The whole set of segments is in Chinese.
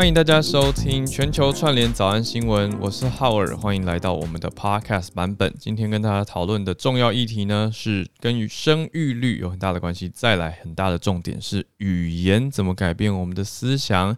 欢迎大家收听全球串联早安新闻，我是浩尔，欢迎来到我们的 Podcast 版本。今天跟大家讨论的重要议题呢，是跟与生育率有很大的关系。再来，很大的重点是语言怎么改变我们的思想？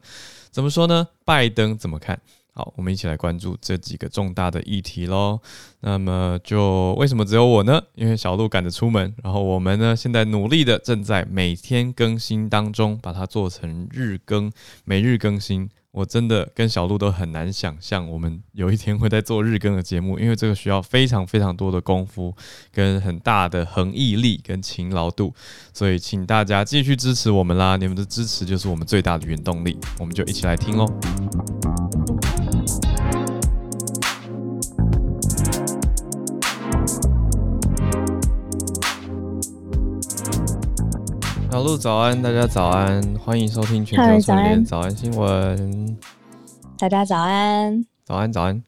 怎么说呢？拜登怎么看？好，我们一起来关注这几个重大的议题喽。那么，就为什么只有我呢？因为小鹿赶着出门，然后我们呢，现在努力的正在每天更新当中，把它做成日更，每日更新。我真的跟小鹿都很难想象，我们有一天会在做日更的节目，因为这个需要非常非常多的功夫，跟很大的恒毅力跟勤劳度。所以，请大家继续支持我们啦！你们的支持就是我们最大的原动力。我们就一起来听喽。小鹿早安，大家早安，欢迎收听全球串联早安新闻。大家早安，早安早安。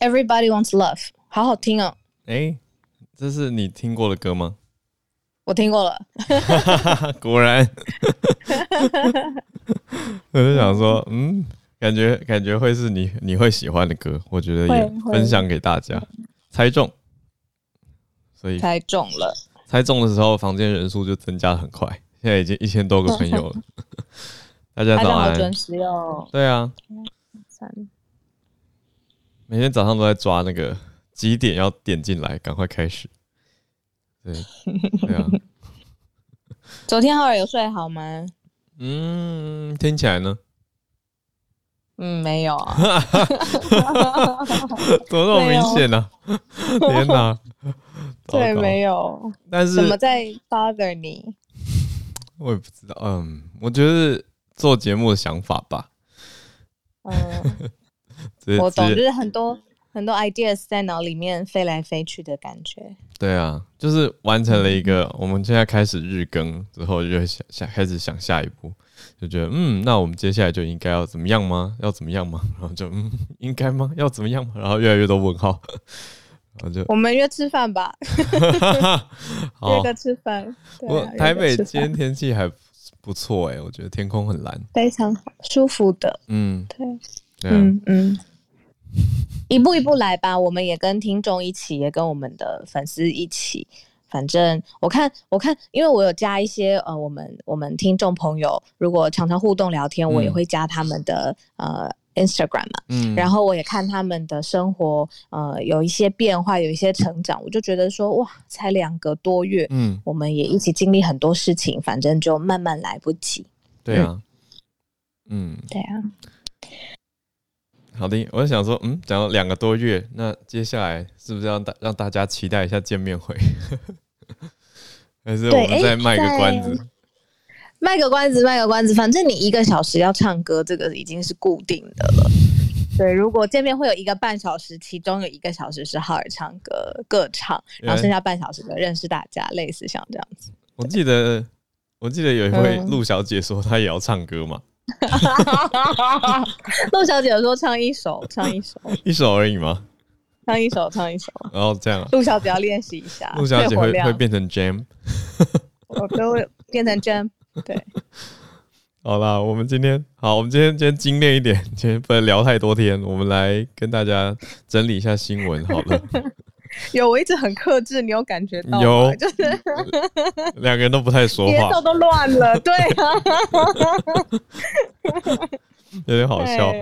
Everybody wants love，好好听哦。哎、欸，这是你听过的歌吗？我听过了。果然。我就想说，嗯，感觉感觉会是你你会喜欢的歌，我觉得也分享给大家，猜中。所以猜中了。猜中的时候，房间人数就增加很快，现在已经一千多个朋友了。大家早安，准时哦。对啊，每天早上都在抓那个几点要点进来，赶快开始。对，对啊。昨天浩尔有睡好吗？嗯，听起来呢？嗯，没有啊。怎么那么明显呢？天哪！对，没有。但是怎么在 bother 你？我也不知道。嗯，我觉得做节目的想法吧。嗯，我懂，就是很多很多 ideas 在脑里面飞来飞去的感觉。对啊，就是完成了一个，嗯、我们现在开始日更之后，就会想想开始想下一步，就觉得嗯，那我们接下来就应该要怎么样吗？要怎么样吗？然后就嗯，应该吗？要怎么样吗？然后越来越多问号。我们约吃饭吧，约个吃饭。我台北今天天气还不错哎，我觉得天空很蓝，非常好，舒服的。嗯，对，嗯嗯，一步一步来吧。我们也跟听众一起，也跟我们的粉丝一起。反正我看，我看，因为我有加一些呃，我们我们听众朋友，如果常常互动聊天，我也会加他们的呃。Instagram 嘛，嗯，然后我也看他们的生活，呃，有一些变化，有一些成长，我就觉得说，哇，才两个多月，嗯，我们也一起经历很多事情，反正就慢慢来不及。对啊，嗯，嗯对啊。好的，我想说，嗯，讲了两个多月，那接下来是不是要大让大家期待一下见面会？还是我们再卖个关子？卖个关子，卖个关子，反正你一个小时要唱歌，这个已经是固定的了。对，如果见面会有一个半小时，其中有一个小时是浩尔唱歌各唱，然后剩下半小时的认识大家，类似像这样子。我记得，我记得有一位陆小姐说她也要唱歌嘛。陆小姐说唱一首，唱一首，一首而已吗？唱一首，唱一首。然后这样，陆小姐要练习一下。陆小姐会会变成 Jam，我都会变成 Jam。对，好啦，我们今天好，我们今天今天精炼一点，今天不能聊太多天，我们来跟大家整理一下新闻好了。有，我一直很克制，你有感觉到吗？有，就是 两个人都不太说话，节奏都乱了，对啊，有点好笑。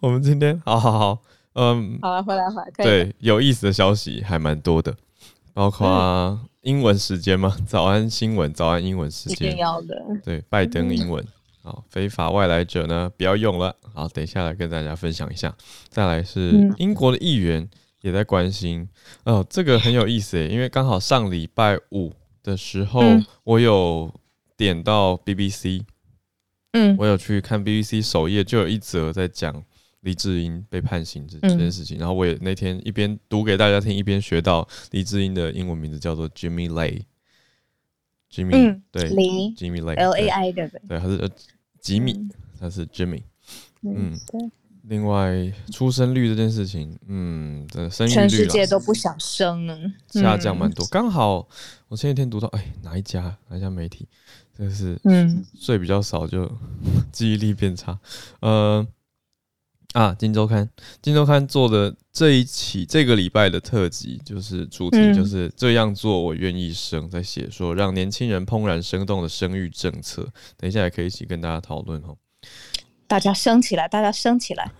我们今天好好好，嗯，好了，回来回来，对，有意思的消息还蛮多的，包括、英文时间吗？早安新闻，早安英文时间。一定要的。对，拜登英文。好，非法外来者呢，不要用了。好，等一下来跟大家分享一下。再来是英国的议员也在关心。哦，这个很有意思诶，因为刚好上礼拜五的时候，我有点到 BBC，嗯，我有去看 BBC 首页，就有一则在讲。黎智英被判刑这这件事情，嗯、然后我也那天一边读给大家听，一边学到黎智英的英文名字叫做 Jimmy Lay，Jimmy 嗯，对，，Jimmy Lay L A I 对不对？对，他是呃吉米，他是 Jimmy。嗯，对。另外，出生率这件事情，嗯，的生育率，全世界都不想生呢，下降蛮多。刚好我前几天读到，哎，哪一家哪一家媒体真是，嗯，睡比较少就 记忆力变差。呃，啊，金周刊，金周刊做的这一期这个礼拜的特辑，就是主题就是这样做，我愿意生，在写说让年轻人怦然生动的生育政策。等一下也可以一起跟大家讨论哦。大家升起来，大家升起来。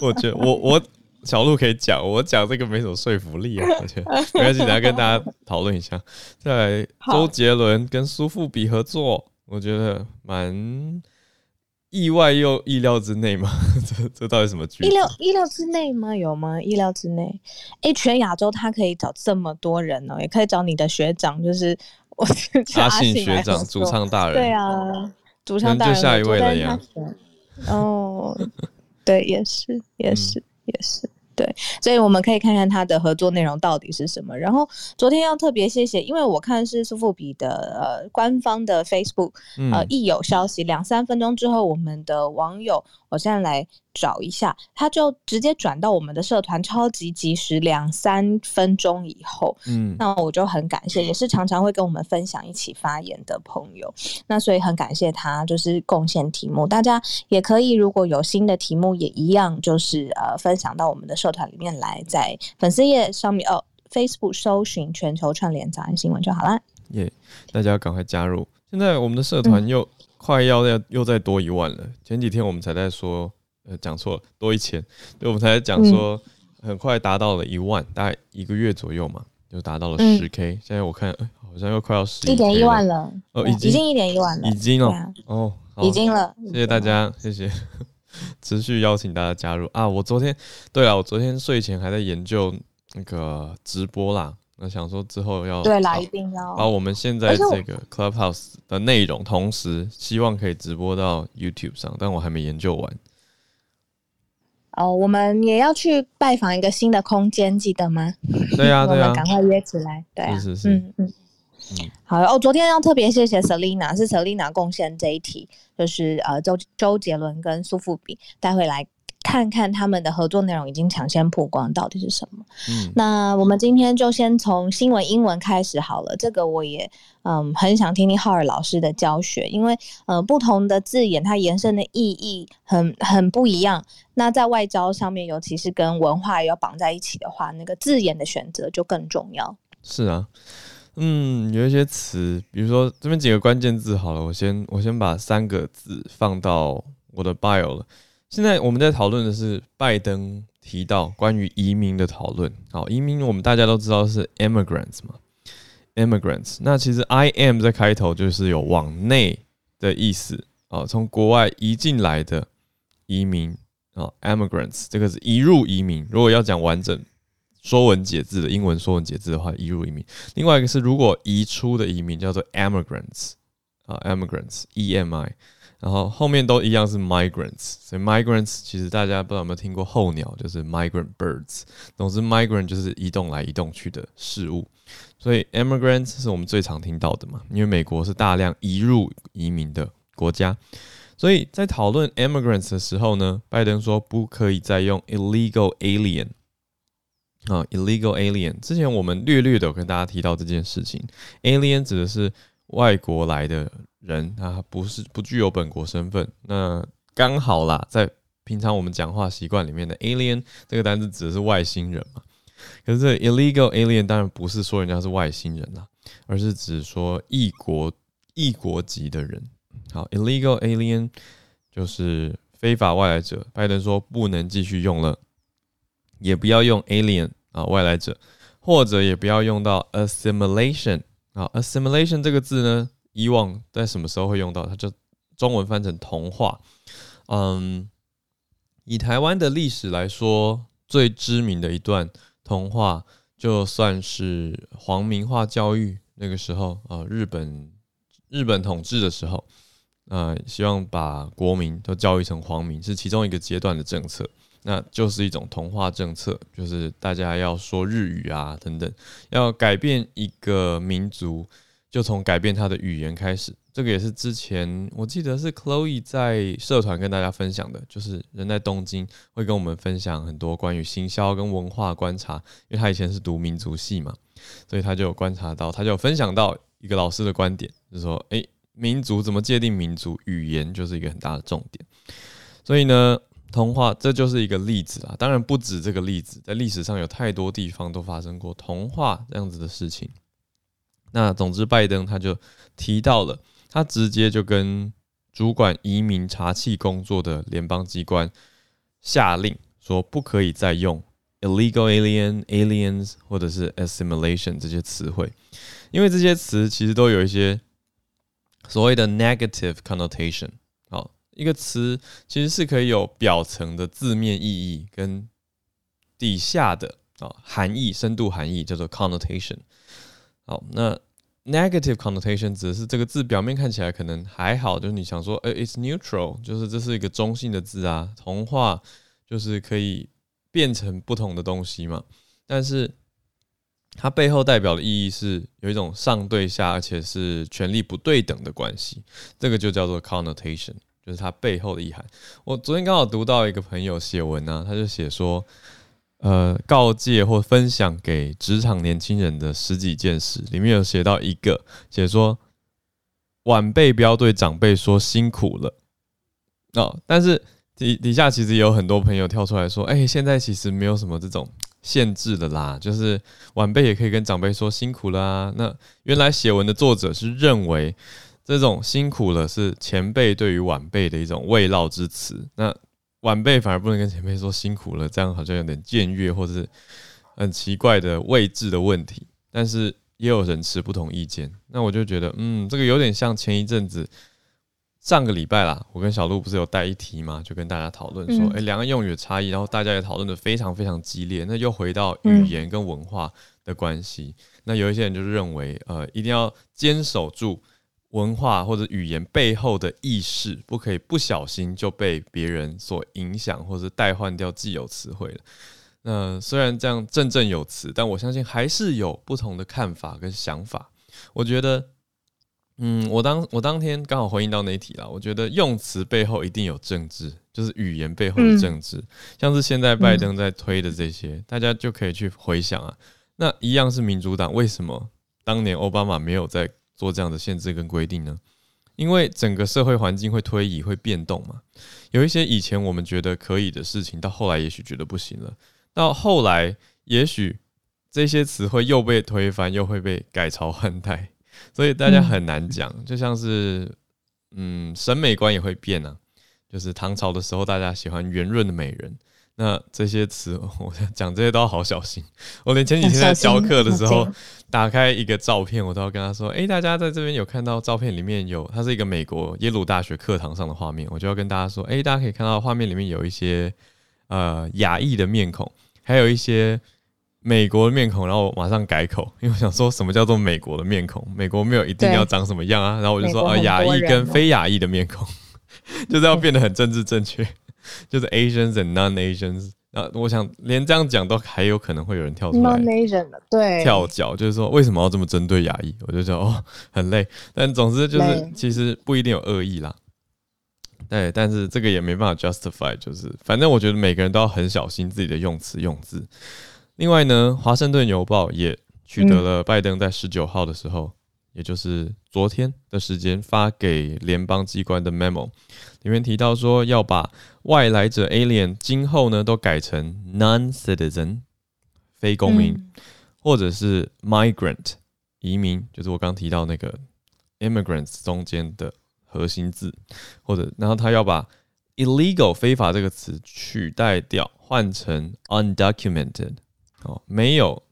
我，我觉得我我小路可以讲，我讲这个没什么说服力啊。而且没关系，等下跟大家讨论一下。再来，周杰伦跟苏富比合作，我觉得蛮意外又意料之内嘛。这这到底什么剧？意料意料之内吗？有吗？意料之内？哎、欸，全亚洲他可以找这么多人哦、喔，也可以找你的学长，就是我 阿信学长，主唱大人。对啊。主唱大人，就下一位了呀。哦，对，也是，也是，嗯、也是。对，所以我们可以看看他的合作内容到底是什么。然后昨天要特别谢谢，因为我看是苏富比的呃官方的 Facebook，呃一有消息，两三分钟之后，我们的网友，我现在来找一下，他就直接转到我们的社团，超级及时，两三分钟以后，嗯，那我就很感谢，也是常常会跟我们分享一起发言的朋友，那所以很感谢他，就是贡献题目，大家也可以如果有新的题目，也一样就是呃分享到我们的社团里面来，在粉丝页上面哦，Facebook 搜寻全球串联早安新闻就好了。耶，yeah, 大家赶快加入！现在我们的社团又快要要又再多一万了。嗯、前几天我们才在说，呃，讲错了，多一千，对，我们才在讲说，很快达到了一万，大概一个月左右嘛，就达到了十 K。嗯、现在我看，欸、好像又快要十一点一万了，哦，已经已经一点一万了，已经了，啊、哦，已经了。谢谢大家，谢谢。持续邀请大家加入啊！我昨天，对啊，我昨天睡前还在研究那个直播啦。那想说之后要对啦，一定要把我们现在这个 Clubhouse 的内容，同时希望可以直播到 YouTube 上，但我还没研究完。哦，我们也要去拜访一个新的空间，记得吗？对呀、啊，对呀、啊，赶快约起来。对、啊，是是是，嗯嗯。嗯、好哦，昨天要特别谢谢 Selina，是 Selina 贡献这一题，就是呃周周杰伦跟苏富比，待会来看看他们的合作内容已经抢先曝光到底是什么。嗯，那我们今天就先从新闻英文开始好了，这个我也嗯很想听听浩尔老师的教学，因为呃不同的字眼它延伸的意义很很不一样，那在外交上面，尤其是跟文化要绑在一起的话，那个字眼的选择就更重要。是啊。嗯，有一些词，比如说这边几个关键字好了，我先我先把三个字放到我的 bio 了。现在我们在讨论的是拜登提到关于移民的讨论。好，移民我们大家都知道是 immigrants 嘛，immigrants。那其实 I M 在开头就是有往内的意思啊，从国外移进来的移民啊，immigrants 这个是移入移民。如果要讲完整。说文解字的英文说文解字的话，移入移民。另外一个是如果移出的移民叫做 emigrants 啊，emigrants，E M I，然后后面都一样是 migrants。所以 migrants 其实大家不知道有没有听过候鸟，就是 migrant birds。总之 migrant 就是移动来移动去的事物。所以 emigrants 是我们最常听到的嘛，因为美国是大量移入移民的国家。所以在讨论 emigrants 的时候呢，拜登说不可以再用 illegal alien。啊，illegal alien，之前我们略略的有跟大家提到这件事情。alien 指的是外国来的人，他不是不具有本国身份。那刚好啦，在平常我们讲话习惯里面的 alien 这个单字指的是外星人嘛。可是 illegal alien 当然不是说人家是外星人啦，而是指说异国异国籍的人。好，illegal alien 就是非法外来者。拜登说不能继续用了，也不要用 alien。啊，外来者，或者也不要用到 assimilation 啊，assimilation 这个字呢，以往在什么时候会用到？它就中文翻成同化。嗯，以台湾的历史来说，最知名的一段同化，就算是皇民化教育那个时候啊，日本日本统治的时候，啊，希望把国民都教育成皇民，是其中一个阶段的政策。那就是一种同化政策，就是大家要说日语啊，等等，要改变一个民族，就从改变他的语言开始。这个也是之前我记得是 Chloe 在社团跟大家分享的，就是人在东京会跟我们分享很多关于行销跟文化观察，因为他以前是读民族系嘛，所以他就有观察到，他就有分享到一个老师的观点，就是说，诶，民族怎么界定民族？语言就是一个很大的重点。所以呢，童话这就是一个例子啦。当然不止这个例子，在历史上有太多地方都发生过童话这样子的事情。那总之，拜登他就提到了，他直接就跟主管移民查缉工作的联邦机关下令说，不可以再用 illegal alien、aliens 或者是 assimilation 这些词汇，因为这些词其实都有一些所谓的 negative connotation。好，一个词其实是可以有表层的字面意义跟底下的啊含义、深度含义，叫做 connotation。好，那 negative connotation 指的是这个字表面看起来可能还好，就是你想说，诶，it's neutral，就是这是一个中性的字啊。童话就是可以变成不同的东西嘛。但是它背后代表的意义是有一种上对下，而且是权力不对等的关系，这个就叫做 connotation，就是它背后的意涵。我昨天刚好读到一个朋友写文啊，他就写说。呃，告诫或分享给职场年轻人的十几件事，里面有写到一个，写说晚辈不要对长辈说辛苦了哦。但是底底下其实有很多朋友跳出来说，哎、现在其实没有什么这种限制的啦，就是晚辈也可以跟长辈说辛苦啦。那原来写文的作者是认为这种辛苦了是前辈对于晚辈的一种慰劳之词。那晚辈反而不能跟前辈说辛苦了，这样好像有点僭越，或者是很奇怪的位置的问题。但是也有人持不同意见，那我就觉得，嗯，这个有点像前一阵子上个礼拜啦，我跟小鹿不是有带一题嘛，就跟大家讨论说，诶、嗯，两个用语的差异，然后大家也讨论的非常非常激烈。那又回到语言跟文化的关系，那有一些人就是认为，呃，一定要坚守住。文化或者语言背后的意识，不可以不小心就被别人所影响，或者代换掉既有词汇了。那虽然这样振振有词，但我相信还是有不同的看法跟想法。我觉得，嗯，我当我当天刚好回应到那一题了。我觉得用词背后一定有政治，就是语言背后的政治。嗯、像是现在拜登在推的这些，大家就可以去回想啊。那一样是民主党，为什么当年奥巴马没有在？做这样的限制跟规定呢？因为整个社会环境会推移、会变动嘛。有一些以前我们觉得可以的事情，到后来也许觉得不行了。到后来，也许这些词汇又被推翻，又会被改朝换代，所以大家很难讲。就像是，嗯，审美观也会变啊。就是唐朝的时候，大家喜欢圆润的美人。那这些词，我讲这些都要好小心。我连前几天在教课的时候，打开一个照片，我都要跟他说：“诶，大家在这边有看到照片里面有，它是一个美国耶鲁大学课堂上的画面，我就要跟大家说：诶，大家可以看到画面里面有一些呃亚裔的面孔，还有一些美国的面孔。然后我马上改口，因为我想说什么叫做美国的面孔？美国没有一定要长什么样啊。然后我就说啊，亚裔跟非亚裔的面孔，就是要变得很政治正确。”就是 Asians and non-Asians，那我想连这样讲都还有可能会有人跳出来，non-Asian 对，跳脚就是说为什么要这么针对亚裔？我就说哦很累，但总之就是其实不一定有恶意啦，对，但是这个也没办法 justify，就是反正我觉得每个人都要很小心自己的用词用字。另外呢，华盛顿邮报也取得了拜登在十九号的时候。也就是昨天的时间发给联邦机关的 memo，里面提到说要把外来者 alien 今后呢都改成 non-citizen 非公民，嗯、或者是 migrant 移民，就是我刚提到那个 immigrants 中间的核心字，或者然后他要把 illegal 非法这个词取代掉，换成 undocumented 哦，没有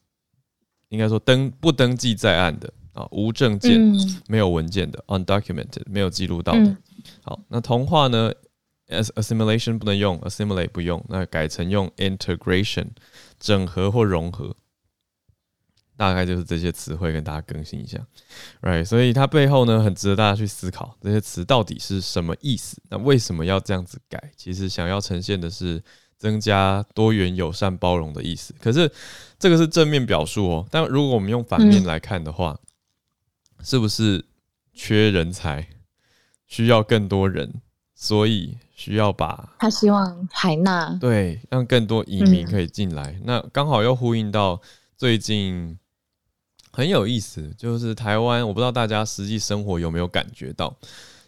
应该说登不登记在案的。啊，无证件、嗯、没有文件的，undocumented 没有记录到的。嗯、好，那童话呢 as assimilation 不能用，assimilate 不用，那改成用 integration 整合或融合，大概就是这些词汇跟大家更新一下，right？所以它背后呢，很值得大家去思考这些词到底是什么意思？那为什么要这样子改？其实想要呈现的是增加多元、友善、包容的意思。可是这个是正面表述哦，但如果我们用反面来看的话，是不是缺人才，需要更多人，所以需要把他希望海纳对，让更多移民可以进来。嗯、那刚好又呼应到最近很有意思，就是台湾，我不知道大家实际生活有没有感觉到，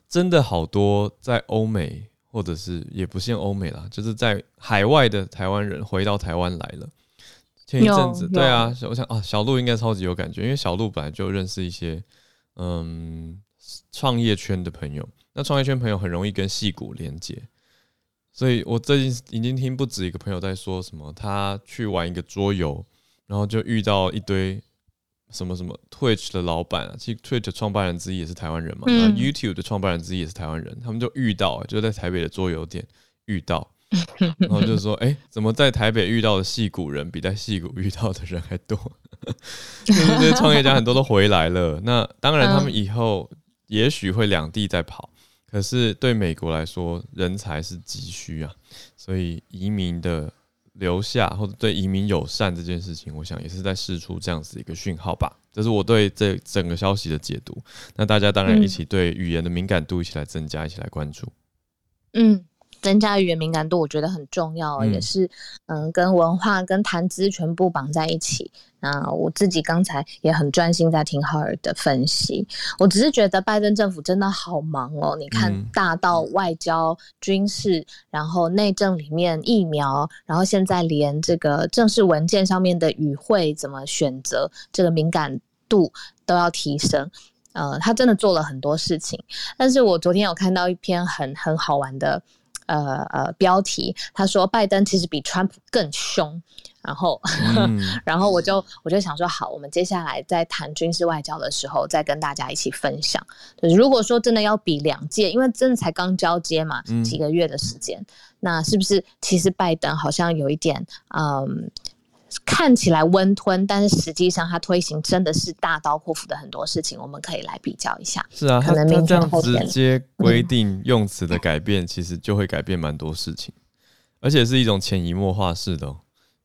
真的好多在欧美，或者是也不限欧美啦，就是在海外的台湾人回到台湾来了。前一阵子，对啊，我想啊，小鹿应该超级有感觉，因为小鹿本来就认识一些嗯创业圈的朋友，那创业圈朋友很容易跟戏骨连接，所以我最近已经听不止一个朋友在说什么，他去玩一个桌游，然后就遇到一堆。什么什么 Twitch 的老板啊，其实 Twitch 创办人之一也是台湾人嘛，嗯、YouTube 的创办人之一也是台湾人，他们就遇到，就在台北的桌游店遇到，然后就说，哎、欸，怎么在台北遇到的戏骨人比在戏谷遇到的人还多？就是这些创业家很多都回来了，那当然他们以后也许会两地在跑，可是对美国来说，人才是急需啊，所以移民的。留下或者对移民友善这件事情，我想也是在释出这样子一个讯号吧。这是我对这整个消息的解读。那大家当然一起对语言的敏感度一起来增加，一起来关注。嗯。增加语言敏感度，我觉得很重要，嗯、也是嗯，跟文化、跟谈资全部绑在一起。那我自己刚才也很专心在听浩尔的分析，我只是觉得拜登政府真的好忙哦。你看，大到外交、军事，然后内政里面疫苗，然后现在连这个正式文件上面的语汇怎么选择，这个敏感度都要提升。呃，他真的做了很多事情。但是我昨天有看到一篇很很好玩的。呃呃，标题他说拜登其实比川普更凶，然后、嗯、然后我就我就想说好，我们接下来在谈军事外交的时候，再跟大家一起分享。就是如果说真的要比两届，因为真的才刚交接嘛，几个月的时间，嗯、那是不是其实拜登好像有一点嗯。看起来温吞，但是实际上它推行真的是大刀阔斧的很多事情，我们可以来比较一下。是啊，可能明天后天直接规定用词的改变，其实就会改变蛮多事情，而且是一种潜移默化式的，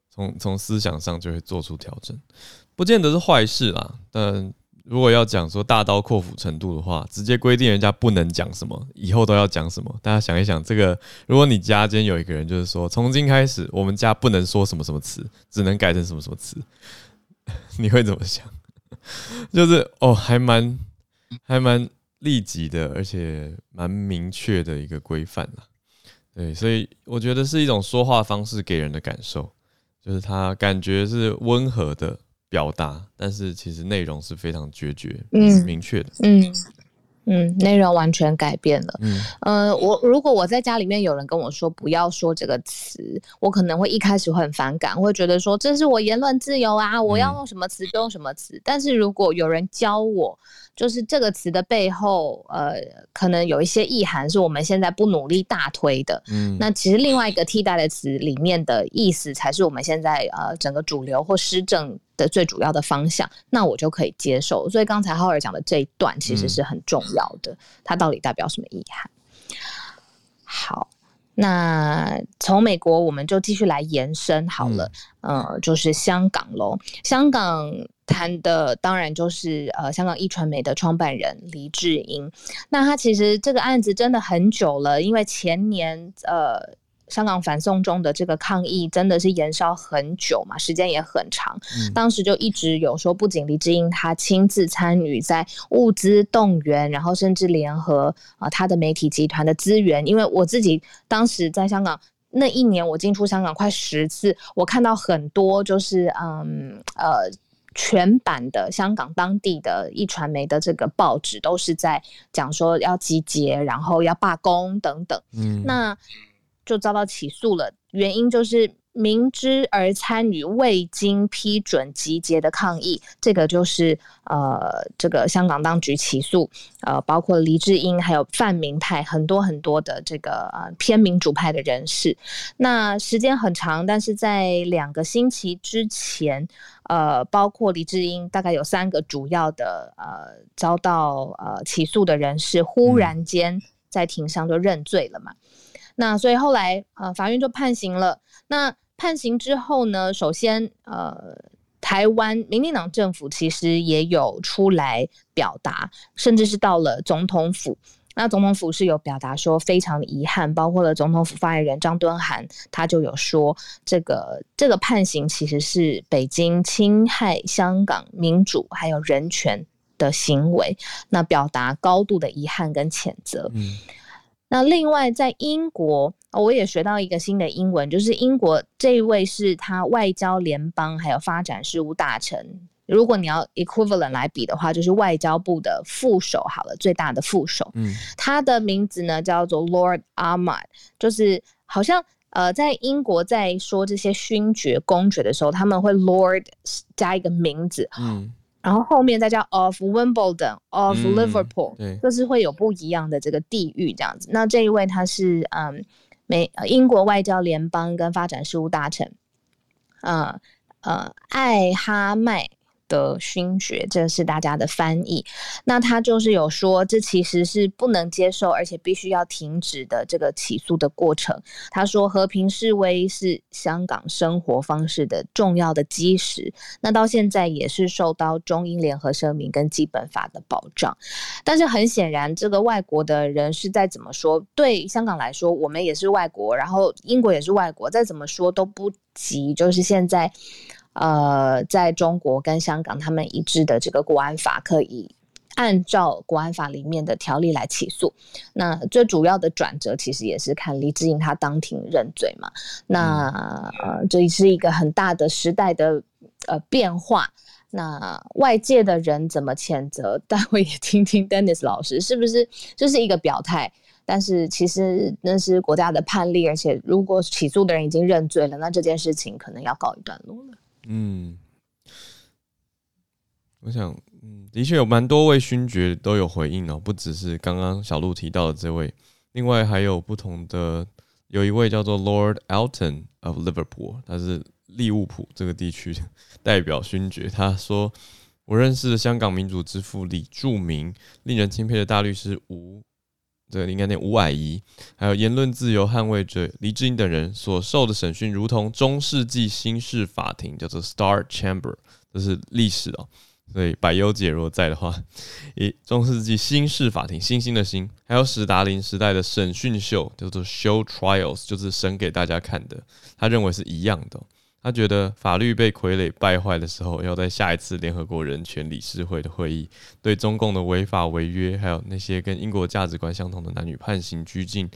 从从思想上就会做出调整，不见得是坏事啦，但。如果要讲说大刀阔斧程度的话，直接规定人家不能讲什么，以后都要讲什么。大家想一想，这个如果你家间有一个人，就是说从今开始我们家不能说什么什么词，只能改成什么什么词，你会怎么想？就是哦，还蛮还蛮立即的，而且蛮明确的一个规范啦。对，所以我觉得是一种说话方式给人的感受，就是他感觉是温和的。表达，但是其实内容是非常决绝、嗯、明确的。嗯嗯，内容完全改变了。嗯呃，我如果我在家里面有人跟我说不要说这个词，我可能会一开始会很反感，会觉得说这是我言论自由啊，我要用什么词就用什么词。嗯、但是如果有人教我，就是这个词的背后，呃，可能有一些意涵是我们现在不努力大推的。嗯，那其实另外一个替代的词里面的意思，才是我们现在呃整个主流或施政的最主要的方向。那我就可以接受。所以刚才浩尔讲的这一段其实是很重要的，嗯、它到底代表什么意涵？好，那从美国我们就继续来延伸好了。嗯、呃，就是香港喽，香港。谈的当然就是呃，香港一传媒的创办人黎智英。那他其实这个案子真的很久了，因为前年呃，香港反送中的这个抗议真的是延烧很久嘛，时间也很长。嗯、当时就一直有说，不仅黎智英他亲自参与在物资动员，然后甚至联合啊、呃、他的媒体集团的资源。因为我自己当时在香港那一年，我进出香港快十次，我看到很多就是嗯呃。全版的香港当地的一传媒的这个报纸都是在讲说要集结，然后要罢工等等，嗯，那就遭到起诉了，原因就是。明知而参与未经批准集结的抗议，这个就是呃，这个香港当局起诉呃，包括黎智英还有泛民派很多很多的这个呃偏民主派的人士。那时间很长，但是在两个星期之前，呃，包括黎智英大概有三个主要的呃遭到呃起诉的人士，忽然间在庭上就认罪了嘛。嗯、那所以后来呃法院就判刑了。那判刑之后呢，首先，呃，台湾民进党政府其实也有出来表达，甚至是到了总统府，那总统府是有表达说非常的遗憾，包括了总统府发言人张敦涵，他就有说这个这个判刑其实是北京侵害香港民主还有人权的行为，那表达高度的遗憾跟谴责。嗯，那另外在英国，我也学到一个新的英文，就是英国这一位是他外交联邦还有发展事务大臣。如果你要 equivalent 来比的话，就是外交部的副手好了，最大的副手。嗯，他的名字呢叫做 Lord Ahmad，就是好像呃，在英国在说这些勋爵、公爵的时候，他们会 Lord 加一个名字，嗯，然后后面再加 of Wimbledon、of Liverpool，嗯，就是会有不一样的这个地域这样子。那这一位他是嗯美英国外交联邦跟发展事务大臣，呃呃艾哈迈。的勋爵，这是大家的翻译。那他就是有说，这其实是不能接受，而且必须要停止的这个起诉的过程。他说，和平示威是香港生活方式的重要的基石。那到现在也是受到中英联合声明跟基本法的保障。但是很显然，这个外国的人是再怎么说，对香港来说，我们也是外国，然后英国也是外国，再怎么说都不及，就是现在。呃，在中国跟香港，他们一致的这个国安法可以按照国安法里面的条例来起诉。那最主要的转折其实也是看黎智英他当庭认罪嘛。那呃，这是一个很大的时代的呃变化。那外界的人怎么谴责？待会也听听 Dennis 老师是不是就是一个表态？但是其实那是国家的判例，而且如果起诉的人已经认罪了，那这件事情可能要告一段落了。嗯，我想，嗯，的确有蛮多位勋爵都有回应哦，不只是刚刚小鹿提到的这位，另外还有不同的，有一位叫做 Lord Elton of Liverpool，他是利物浦这个地区代表勋爵。他说：“我认识的香港民主之父李柱铭，令人钦佩的大律师吴。”对，应该念吴霭仪，还有言论自由捍卫者黎智英等人所受的审讯，如同中世纪新式法庭，叫做 Star Chamber，这是历史哦。所以百优姐如果在的话，一中世纪新式法庭，星星的星，还有史达林时代的审讯秀，叫做 Show Trials，就是审给大家看的。他认为是一样的。他觉得法律被傀儡败坏的时候，要在下一次联合国人权理事会的会议，对中共的违法违约，还有那些跟英国价值观相同的男女判刑、拘禁、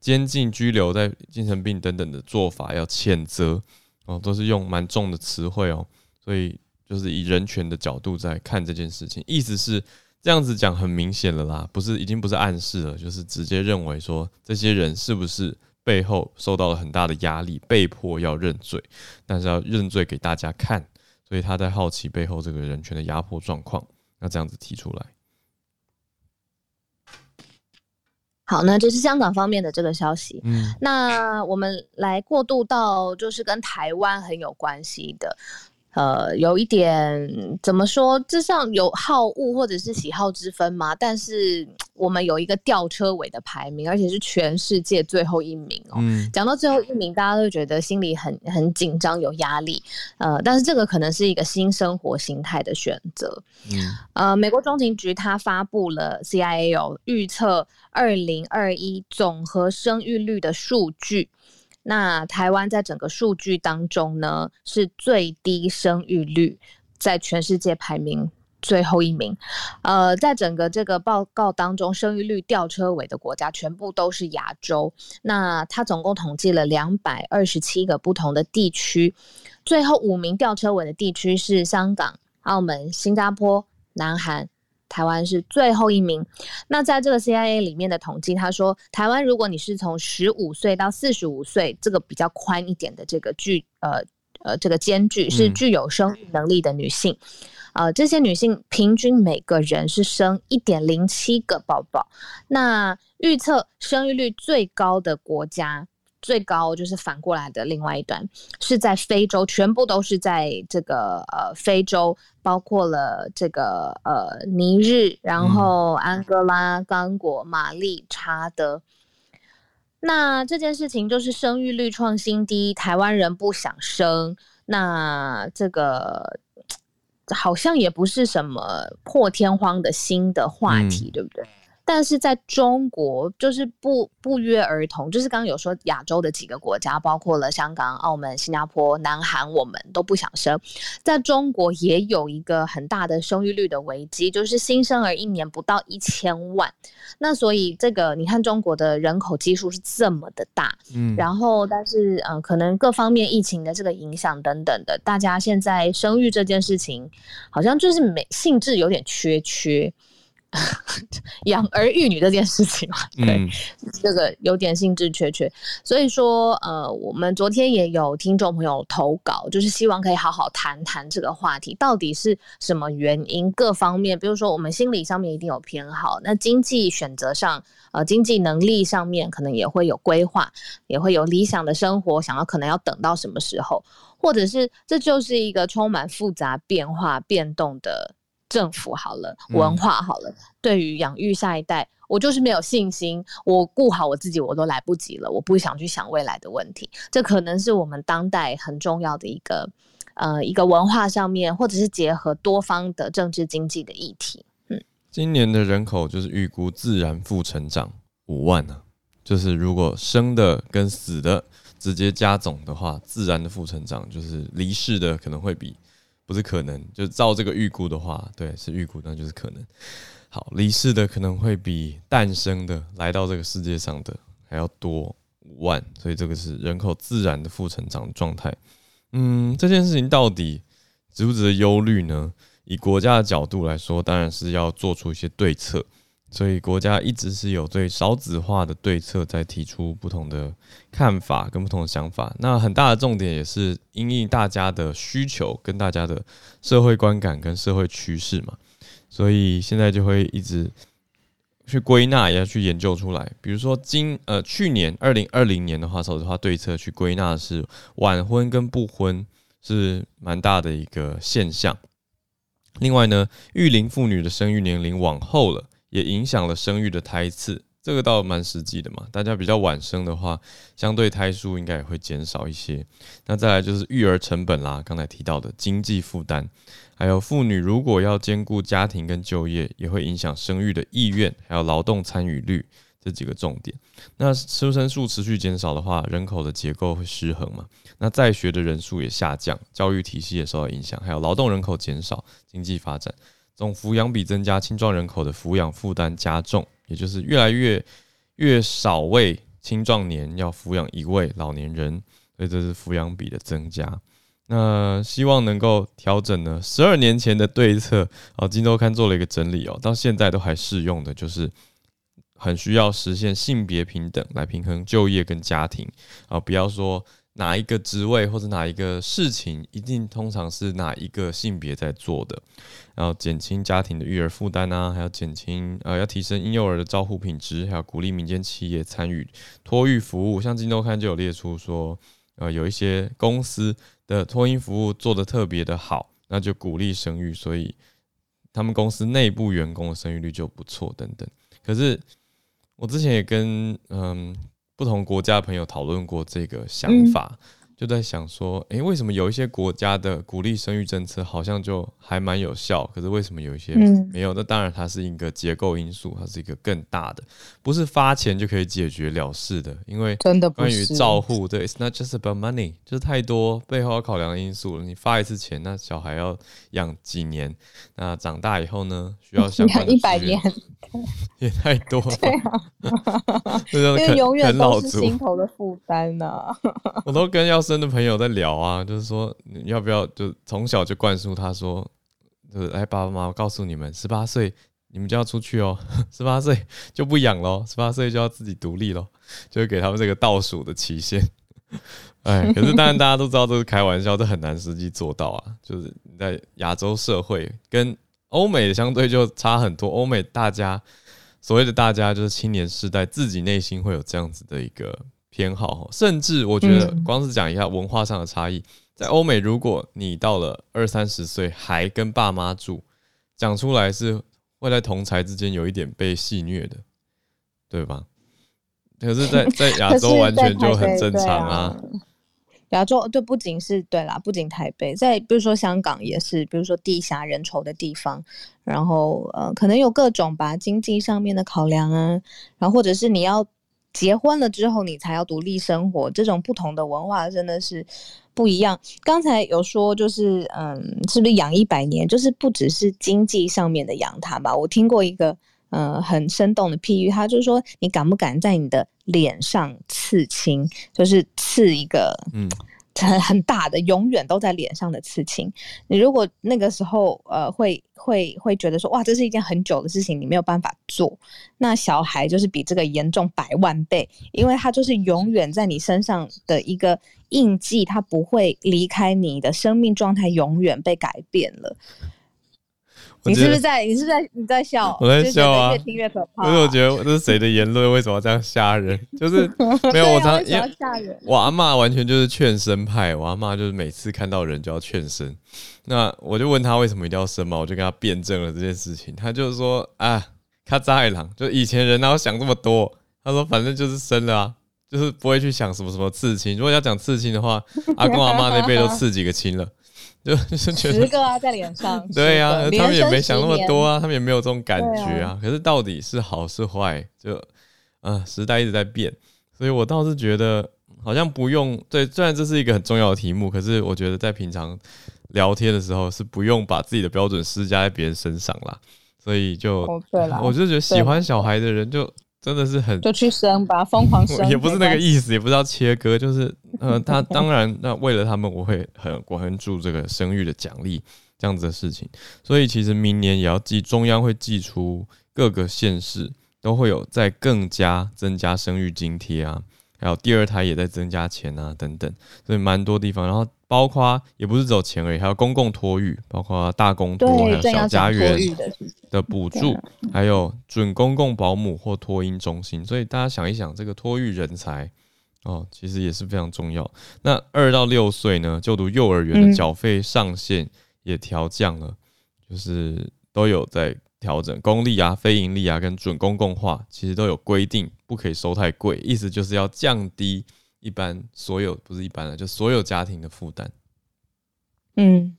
监禁、拘留在精神病等等的做法要谴责哦，都是用蛮重的词汇哦，所以就是以人权的角度在看这件事情，意思是这样子讲很明显了啦，不是已经不是暗示了，就是直接认为说这些人是不是？背后受到了很大的压力，被迫要认罪，但是要认罪给大家看，所以他在好奇背后这个人权的压迫状况，那这样子提出来。好，那这是香港方面的这个消息。嗯，那我们来过渡到就是跟台湾很有关系的。呃，有一点怎么说？这上有好恶或者是喜好之分嘛？但是我们有一个吊车尾的排名，而且是全世界最后一名哦。嗯，讲到最后一名，大家都觉得心里很很紧张，有压力。呃，但是这个可能是一个新生活形态的选择。嗯，呃，美国中情局它发布了 CIA 有预测二零二一总和生育率的数据。那台湾在整个数据当中呢，是最低生育率，在全世界排名最后一名。呃，在整个这个报告当中，生育率吊车尾的国家全部都是亚洲。那它总共统计了两百二十七个不同的地区，最后五名吊车尾的地区是香港、澳门、新加坡、南韩。台湾是最后一名。那在这个 CIA 里面的统计，他说，台湾如果你是从十五岁到四十五岁，这个比较宽一点的这个距，呃呃，这个间距是具有生育能力的女性，嗯、呃，这些女性平均每个人是生一点零七个宝宝。那预测生育率最高的国家。最高就是反过来的另外一端，是在非洲，全部都是在这个呃非洲，包括了这个呃尼日，然后安哥拉、刚果、马利、查德。那这件事情就是生育率创新低，台湾人不想生，那这个好像也不是什么破天荒的新的话题，嗯、对不对？但是在中国就是不不约而同，就是刚刚有说亚洲的几个国家，包括了香港、澳门、新加坡、南韩，我们都不想生。在中国也有一个很大的生育率的危机，就是新生儿一年不到一千万。那所以这个你看中国的人口基数是这么的大，嗯，然后但是嗯、呃，可能各方面疫情的这个影响等等的，大家现在生育这件事情好像就是没兴致有点缺缺。养儿育女这件事情嘛，对，嗯、这个有点兴致缺缺，所以说，呃，我们昨天也有听众朋友投稿，就是希望可以好好谈谈这个话题，到底是什么原因？各方面，比如说我们心理上面一定有偏好，那经济选择上，呃，经济能力上面可能也会有规划，也会有理想的生活，想要可能要等到什么时候，或者是这就是一个充满复杂、变化、变动的。政府好了，文化好了，嗯、对于养育下一代，我就是没有信心。我顾好我自己，我都来不及了。我不想去想未来的问题，这可能是我们当代很重要的一个，呃，一个文化上面，或者是结合多方的政治经济的议题。嗯，今年的人口就是预估自然负成长五万呢、啊，就是如果生的跟死的直接加总的话，自然的负成长就是离世的可能会比。不是可能，就照这个预估的话，对，是预估，那就是可能。好，离世的可能会比诞生的来到这个世界上的还要多五万，所以这个是人口自然的负成长状态。嗯，这件事情到底值不值得忧虑呢？以国家的角度来说，当然是要做出一些对策。所以国家一直是有对少子化的对策，在提出不同的看法跟不同的想法。那很大的重点也是因应大家的需求跟大家的社会观感跟社会趋势嘛。所以现在就会一直去归纳，也要去研究出来。比如说今呃去年二零二零年的话，少子化对策去归纳的是晚婚跟不婚是蛮大的一个现象。另外呢，育龄妇女的生育年龄往后了。也影响了生育的胎次，这个倒蛮实际的嘛。大家比较晚生的话，相对胎数应该也会减少一些。那再来就是育儿成本啦，刚才提到的经济负担，还有妇女如果要兼顾家庭跟就业，也会影响生育的意愿，还有劳动参与率这几个重点。那出生数持续减少的话，人口的结构会失衡嘛。那在学的人数也下降，教育体系也受到影响，还有劳动人口减少，经济发展。总抚养比增加，青壮人口的抚养负担加重，也就是越来越越少为青壮年要抚养一位老年人，所以这是抚养比的增加。那希望能够调整呢？十二年前的对策，哦，金周刊做了一个整理哦，到现在都还适用的，就是很需要实现性别平等来平衡就业跟家庭啊，不要说。哪一个职位或者哪一个事情，一定通常是哪一个性别在做的，然后减轻家庭的育儿负担啊，还要减轻呃，要提升婴幼儿的照护品质，还要鼓励民间企业参与托育服务。像金周刊就有列出说，呃，有一些公司的托婴服务做得特别的好，那就鼓励生育，所以他们公司内部员工的生育率就不错等等。可是我之前也跟嗯。不同国家的朋友讨论过这个想法，嗯、就在想说，诶、欸，为什么有一些国家的鼓励生育政策好像就还蛮有效，可是为什么有一些没有？那当然它是一个结构因素，它是一个更大的，不是发钱就可以解决了事的。因为真的关于照护，对，It's not just about money，就是太多背后要考量的因素了。你发一次钱，那小孩要养几年？那长大以后呢，需要相关的一百年。也太多了，对啊，因为永远都是心头的负担呐。我都跟要生的朋友在聊啊，就是说你要不要就从小就灌输他说，就是哎，爸爸妈妈告诉你们，十八岁你们就要出去哦，十八岁就不养喽，十八岁就要自己独立喽，就会给他们这个倒数的期限。哎，可是当然大家都知道这是开玩笑，这很难实际做到啊。就是在亚洲社会跟。欧美相对就差很多，欧美大家所谓的大家就是青年世代自己内心会有这样子的一个偏好，甚至我觉得光是讲一下文化上的差异，在欧美如果你到了二三十岁还跟爸妈住，讲出来是会在同才之间有一点被戏虐的，对吧？可是在，在 在亚洲完全就很正常啊。亚洲对，不仅是对啦，不仅台北，在比如说香港也是，比如说地狭人稠的地方，然后呃，可能有各种吧，经济上面的考量啊，然后或者是你要结婚了之后你才要独立生活，这种不同的文化真的是不一样。刚才有说就是嗯，是不是养一百年，就是不只是经济上面的养他吧？我听过一个。呃，很生动的譬喻，他就是说，你敢不敢在你的脸上刺青？就是刺一个，嗯，很很大的，永远都在脸上的刺青。你如果那个时候，呃，会会会觉得说，哇，这是一件很久的事情，你没有办法做。那小孩就是比这个严重百万倍，因为他就是永远在你身上的一个印记，他不会离开你的生命状态，永远被改变了。你是不是在？你是不是在？你在笑？我在笑啊！越听越可怕。可是我觉得这是谁的言论？为什么要这样吓人？就是没有我常因为我阿嬷完全就是劝生派。我阿嬷就是每次看到人就要劝生。那我就问他为什么一定要生嘛？我就跟他辩证了这件事情。他就是说啊，他扎海郎，就以前人哪有想这么多？他说反正就是生了啊，就是不会去想什么什么刺青。如果要讲刺青的话，阿公阿妈那辈都刺几个青了。就 就是觉得十个啊，在脸上。对呀、啊，他们也没想那么多啊，他们也没有这种感觉啊。可是到底是好是坏，就啊，时代一直在变，所以我倒是觉得好像不用。对，虽然这是一个很重要的题目，可是我觉得在平常聊天的时候是不用把自己的标准施加在别人身上啦。所以就，我就觉得喜欢小孩的人就。真的是很，就去生吧，疯狂 生，也不是那个意思，也不知道切割，就是 呃，他当然，那为了他们，我会很我很注这个生育的奖励这样子的事情。所以其实明年也要寄，中央会寄出各个县市都会有在更加增加生育津贴啊，还有第二胎也在增加钱啊等等，所以蛮多地方，然后。包括也不是只有钱而已，还有公共托育，包括大公托，还有小家园的补助，还有准公共保姆或托婴中心。所以大家想一想，这个托育人才哦，其实也是非常重要。那二到六岁呢，就读幼儿园的缴费上限也调降了，就是都有在调整。公立啊、非盈利啊跟准公共化，其实都有规定，不可以收太贵，意思就是要降低。一般所有不是一般的，就所有家庭的负担。嗯，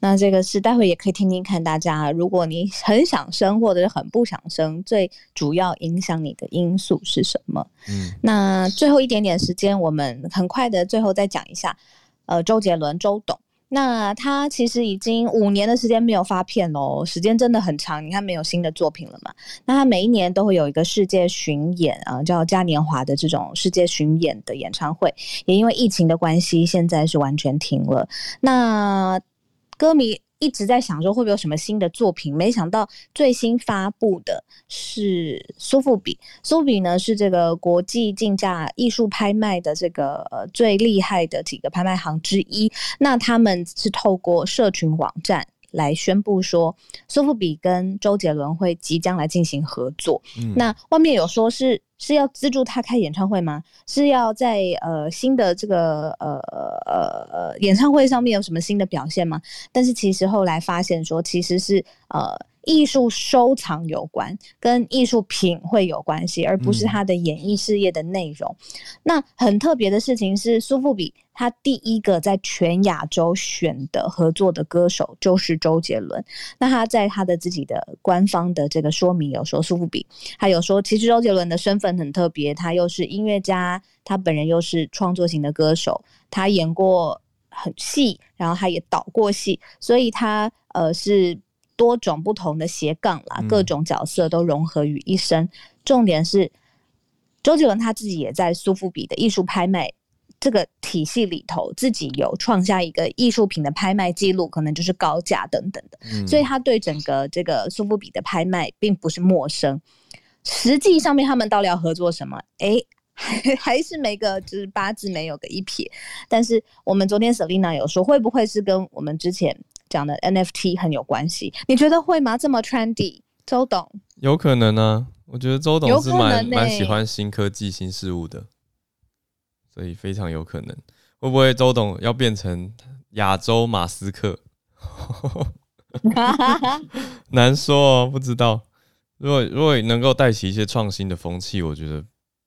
那这个是待会也可以听听看大家，如果你很想生或者是很不想生，最主要影响你的因素是什么？嗯，那最后一点点时间，我们很快的最后再讲一下，呃，周杰伦周董。那他其实已经五年的时间没有发片喽，时间真的很长。你看没有新的作品了嘛？那他每一年都会有一个世界巡演啊，叫嘉年华的这种世界巡演的演唱会，也因为疫情的关系，现在是完全停了。那歌迷。一直在想说会不会有什么新的作品，没想到最新发布的是苏富比。苏富比呢是这个国际竞价艺术拍卖的这个呃最厉害的几个拍卖行之一。那他们是透过社群网站来宣布说，苏富比跟周杰伦会即将来进行合作。嗯。那外面有说是。是要资助他开演唱会吗？是要在呃新的这个呃呃呃演唱会上面有什么新的表现吗？但是其实后来发现说，其实是呃。艺术收藏有关，跟艺术品会有关系，而不是他的演艺事业的内容。嗯、那很特别的事情是，苏富比他第一个在全亚洲选的合作的歌手就是周杰伦。那他在他的自己的官方的这个说明有说，苏富比他有说，其实周杰伦的身份很特别，他又是音乐家，他本人又是创作型的歌手，他演过很戏，然后他也导过戏，所以他呃是。多种不同的斜杠啦，各种角色都融合于一身。嗯、重点是，周杰伦他自己也在苏富比的艺术拍卖这个体系里头，自己有创下一个艺术品的拍卖记录，可能就是高价等等的。嗯、所以他对整个这个苏富比的拍卖并不是陌生。实际上面他们到底要合作什么？哎，还 还是没个就是八字没有个一撇。但是我们昨天 Selina 有说，会不会是跟我们之前讲的 NFT 很有关系，你觉得会吗？这么 trendy，周董有可能呢、啊。我觉得周董是蛮蛮、欸、喜欢新科技、新事物的，所以非常有可能。会不会周董要变成亚洲马斯克？难说哦，不知道。如果如果能够带起一些创新的风气，我觉得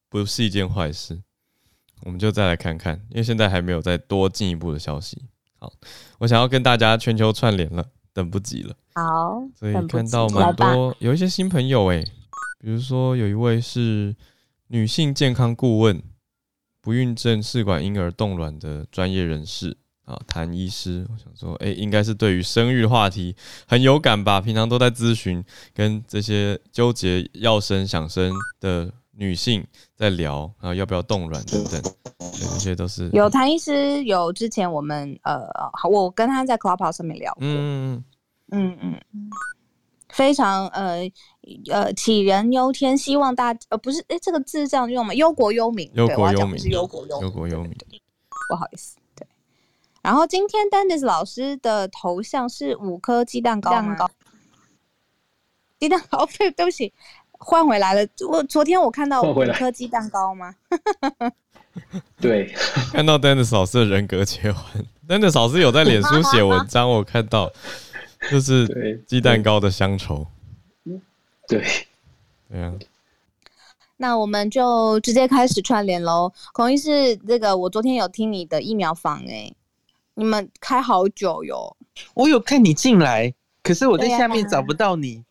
不是一件坏事。我们就再来看看，因为现在还没有再多进一步的消息。好，我想要跟大家全球串联了，等不及了。好，所以看到蛮多有一些新朋友哎，比如说有一位是女性健康顾问，不孕症试管婴儿冻卵的专业人士啊，谭医师。我想说，哎、欸，应该是对于生育话题很有感吧？平常都在咨询跟这些纠结要生想生的。女性在聊啊，要不要冻卵等等，这些都是有谭医师，有之前我们呃，好，我跟他在 Clubhouse 上面聊过，嗯嗯嗯嗯，非常呃呃杞人忧天，希望大呃不是哎、欸、这个字这样用吗？忧国忧民，忧国忧民是忧国忧忧国忧民，不好意思，对。然后今天 Dennis 老师的头像是五颗鸡蛋糕吗？鸡蛋糕，对，对不起。换回来了，我昨天我看到五颗鸡蛋糕吗？对，看到 Dennis 老师的人格切换，Dennis 老师有在脸书写文章，我看到就是鸡蛋糕的乡愁。对，对啊。那我们就直接开始串联喽。孔医师，这个我昨天有听你的疫苗房哎、欸，你们开好久哟。我有看你进来，可是我在下面找不到你。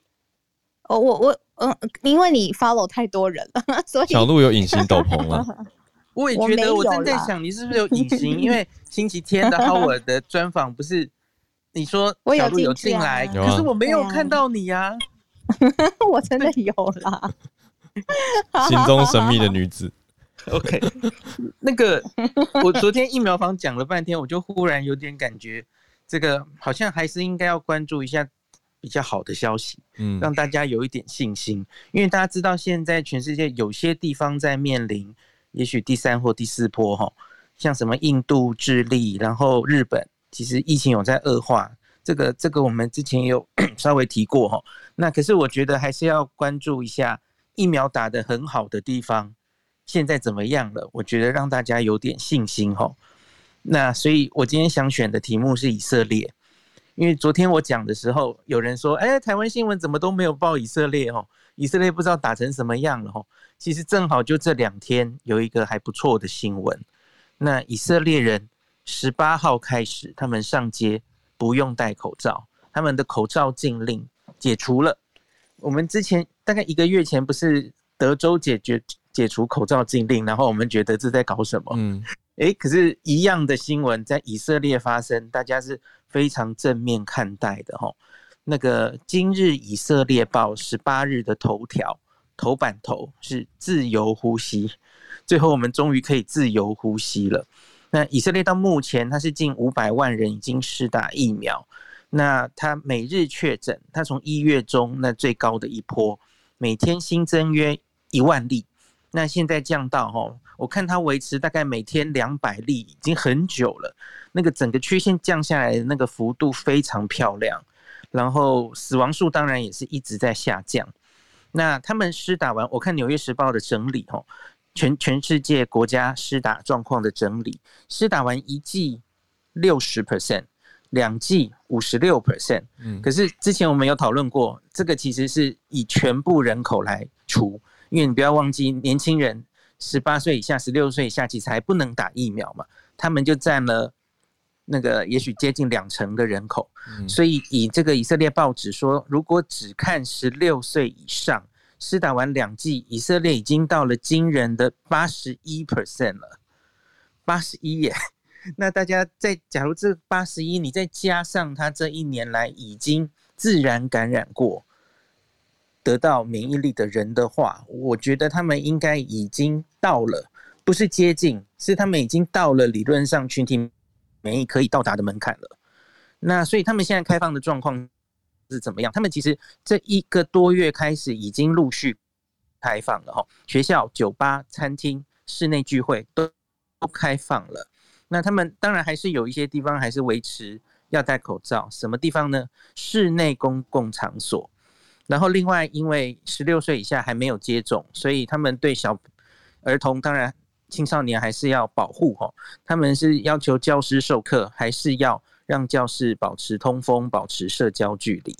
哦，我我。嗯，因为你 follow 太多人了，所以小鹿有隐形斗篷了。我也觉得，我正在想你是不是有隐形？因为 星期天的 Howard 的专访不是你说小鹿有进来，啊、可是我没有看到你呀、啊。我真的有啦，心中神秘的女子。OK，那个我昨天疫苗房讲了半天，我就忽然有点感觉，这个好像还是应该要关注一下。比较好的消息，嗯，让大家有一点信心，因为大家知道现在全世界有些地方在面临，也许第三或第四波哈，像什么印度、智利，然后日本，其实疫情有在恶化，这个这个我们之前有 稍微提过哈。那可是我觉得还是要关注一下疫苗打得很好的地方，现在怎么样了？我觉得让大家有点信心哈。那所以我今天想选的题目是以色列。因为昨天我讲的时候，有人说：“哎，台湾新闻怎么都没有报以色列？哦，以色列不知道打成什么样了。”哦，其实正好就这两天有一个还不错的新闻。那以色列人十八号开始，他们上街不用戴口罩，他们的口罩禁令解除了。我们之前大概一个月前，不是德州解决解除口罩禁令，然后我们觉得这在搞什么？嗯。诶，可是，一样的新闻在以色列发生，大家是非常正面看待的吼。那个今日以色列报十八日的头条头版头是自由呼吸，最后我们终于可以自由呼吸了。那以色列到目前，它是近五百万人已经施打疫苗，那它每日确诊，它从一月中那最高的一波，每天新增约一万例，那现在降到吼。我看它维持大概每天两百例，已经很久了。那个整个曲线降下来的那个幅度非常漂亮，然后死亡数当然也是一直在下降。那他们施打完，我看《纽约时报》的整理，哦，全全世界国家施打状况的整理，施打完一剂六十 percent，两剂五十六 percent。嗯，可是之前我们有讨论过，这个其实是以全部人口来除，因为你不要忘记年轻人。十八岁以下、十六岁以下，其实还不能打疫苗嘛，他们就占了那个也许接近两成的人口。嗯、所以以这个以色列报纸说，如果只看十六岁以上，施打完两剂，以色列已经到了惊人的八十一 percent 了，八十一耶！那大家在假如这八十一，你再加上他这一年来已经自然感染过。得到免疫力的人的话，我觉得他们应该已经到了，不是接近，是他们已经到了理论上群体免疫可以到达的门槛了。那所以他们现在开放的状况是怎么样？他们其实这一个多月开始已经陆续开放了哈，学校、酒吧、餐厅、室内聚会都都开放了。那他们当然还是有一些地方还是维持要戴口罩，什么地方呢？室内公共场所。然后，另外，因为十六岁以下还没有接种，所以他们对小儿童，当然青少年还是要保护哈。他们是要求教师授课，还是要让教室保持通风、保持社交距离。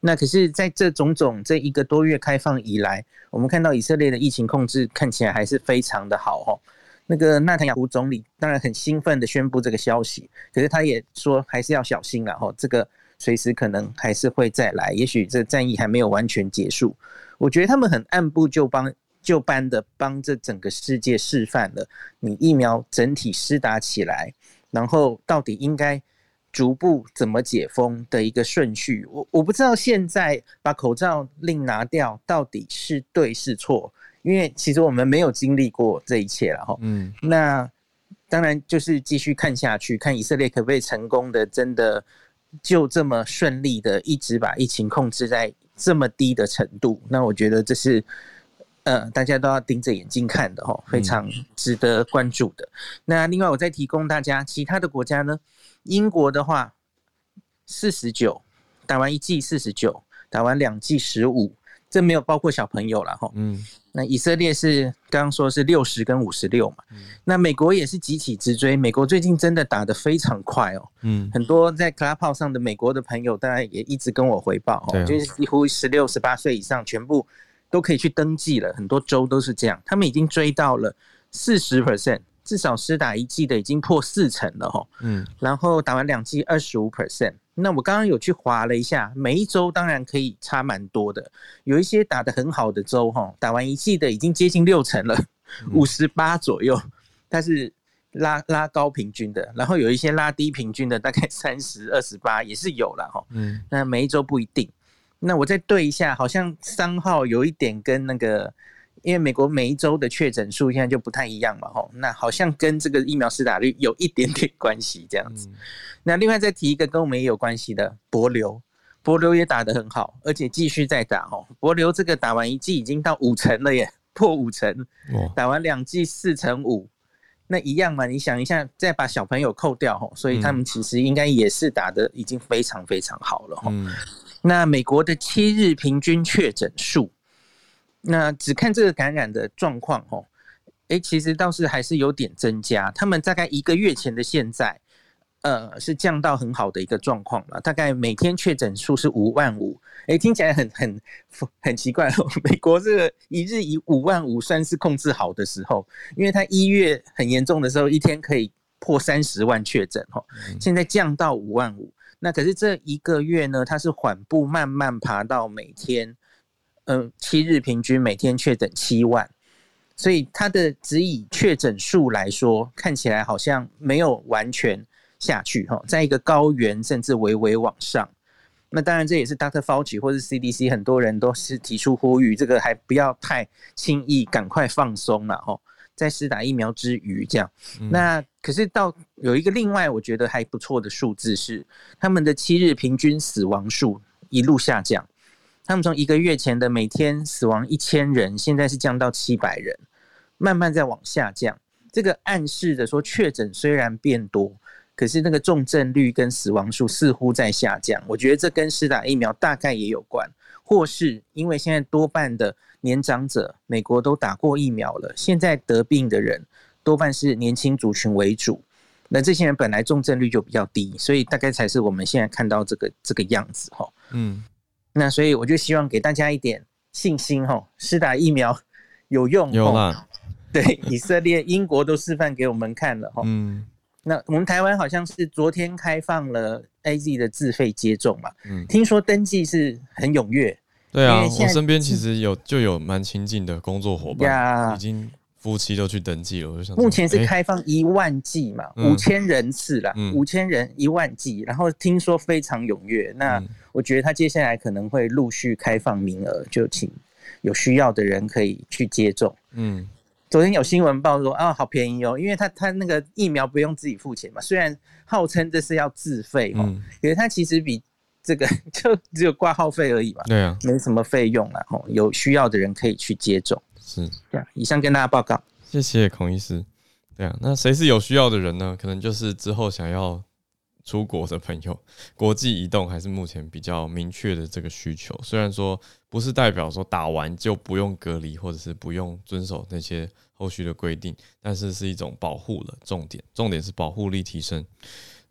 那可是，在这种种这一个多月开放以来，我们看到以色列的疫情控制看起来还是非常的好哈。那个纳坦雅胡总理当然很兴奋的宣布这个消息，可是他也说还是要小心了哈，这个随时可能还是会再来，也许这战役还没有完全结束。我觉得他们很按部就班、就班的帮这整个世界示范了，你疫苗整体施打起来，然后到底应该逐步怎么解封的一个顺序。我我不知道现在把口罩令拿掉到底是对是错。因为其实我们没有经历过这一切了哈，嗯，那当然就是继续看下去，看以色列可不可以成功的，真的就这么顺利的一直把疫情控制在这么低的程度。那我觉得这是呃大家都要盯着眼睛看的哦，非常值得关注的。那另外我再提供大家其他的国家呢，英国的话四十九，打完一剂四十九，打完两剂十五。这没有包括小朋友了哈，嗯，那以色列是刚刚说是六十跟五十六嘛，嗯，那美国也是急起直追，美国最近真的打得非常快哦，嗯，很多在 Clubhouse 上的美国的朋友，当然也一直跟我回报哦，就是几乎十六、十八岁以上全部都可以去登记了，很多州都是这样，他们已经追到了四十 percent。至少施打一剂的已经破四成了哈，嗯，然后打完两剂二十五 percent。那我刚刚有去划了一下，每一周当然可以差蛮多的，有一些打得很好的州哈，打完一季的已经接近六成了，五十八左右，但是拉拉高平均的，然后有一些拉低平均的，大概三十二十八也是有了哈，嗯，那每一周不一定。那我再对一下，好像三号有一点跟那个。因为美国每一周的确诊数现在就不太一样嘛，吼，那好像跟这个疫苗施打率有一点点关系这样子。那另外再提一个跟我们也有关系的博流，博流也打得很好，而且继续在打，哦。博流这个打完一剂已经到五成了耶，破五成，打完两剂四成五，那一样嘛，你想一下，再把小朋友扣掉，吼，所以他们其实应该也是打得已经非常非常好了，吼。那美国的七日平均确诊数。那只看这个感染的状况哦，诶，其实倒是还是有点增加。他们大概一个月前的现在，呃，是降到很好的一个状况了。大概每天确诊数是五万五，诶，听起来很很很奇怪哦。美国这个一日以五万五算是控制好的时候，因为它一月很严重的时候，一天可以破三十万确诊哦。现在降到五万五，那可是这一个月呢，它是缓步慢慢爬到每天。嗯，七日平均每天确诊七万，所以它的只以确诊数来说，看起来好像没有完全下去哈，在一个高原甚至微微往上。那当然这也是 Dr. Fauci 或是 CDC 很多人都是提出呼吁，这个还不要太轻易，赶快放松了哈，在施打疫苗之余这样。那可是到有一个另外我觉得还不错的数字是，他们的七日平均死亡数一路下降。他们从一个月前的每天死亡一千人，现在是降到七百人，慢慢在往下降。这个暗示着说，确诊虽然变多，可是那个重症率跟死亡数似乎在下降。我觉得这跟施打疫苗大概也有关，或是因为现在多半的年长者，美国都打过疫苗了，现在得病的人多半是年轻族群为主。那这些人本来重症率就比较低，所以大概才是我们现在看到这个这个样子哈。嗯。那所以我就希望给大家一点信心哈，施打疫苗有用，有啦。对，以色列、英国都示范给我们看了哈。嗯。那我们台湾好像是昨天开放了 AZ 的自费接种嘛。嗯。听说登记是很踊跃。对啊，我身边其实有就有蛮亲近的工作伙伴已经。夫妻都去登记了，我就想，目前是开放一万剂嘛，五千人次啦，五千人一万剂，然后听说非常踊跃。那我觉得他接下来可能会陆续开放名额，就请有需要的人可以去接种。嗯，昨天有新闻报说啊，好便宜哦，因为他他那个疫苗不用自己付钱嘛，虽然号称这是要自费哦，可是他其实比这个 就只有挂号费而已嘛，对啊，没什么费用啦。哦，有需要的人可以去接种。是，对啊，以上跟大家报告，谢谢孔医师。对啊，那谁是有需要的人呢？可能就是之后想要出国的朋友，国际移动还是目前比较明确的这个需求。虽然说不是代表说打完就不用隔离，或者是不用遵守那些后续的规定，但是是一种保护了。重点，重点是保护力提升。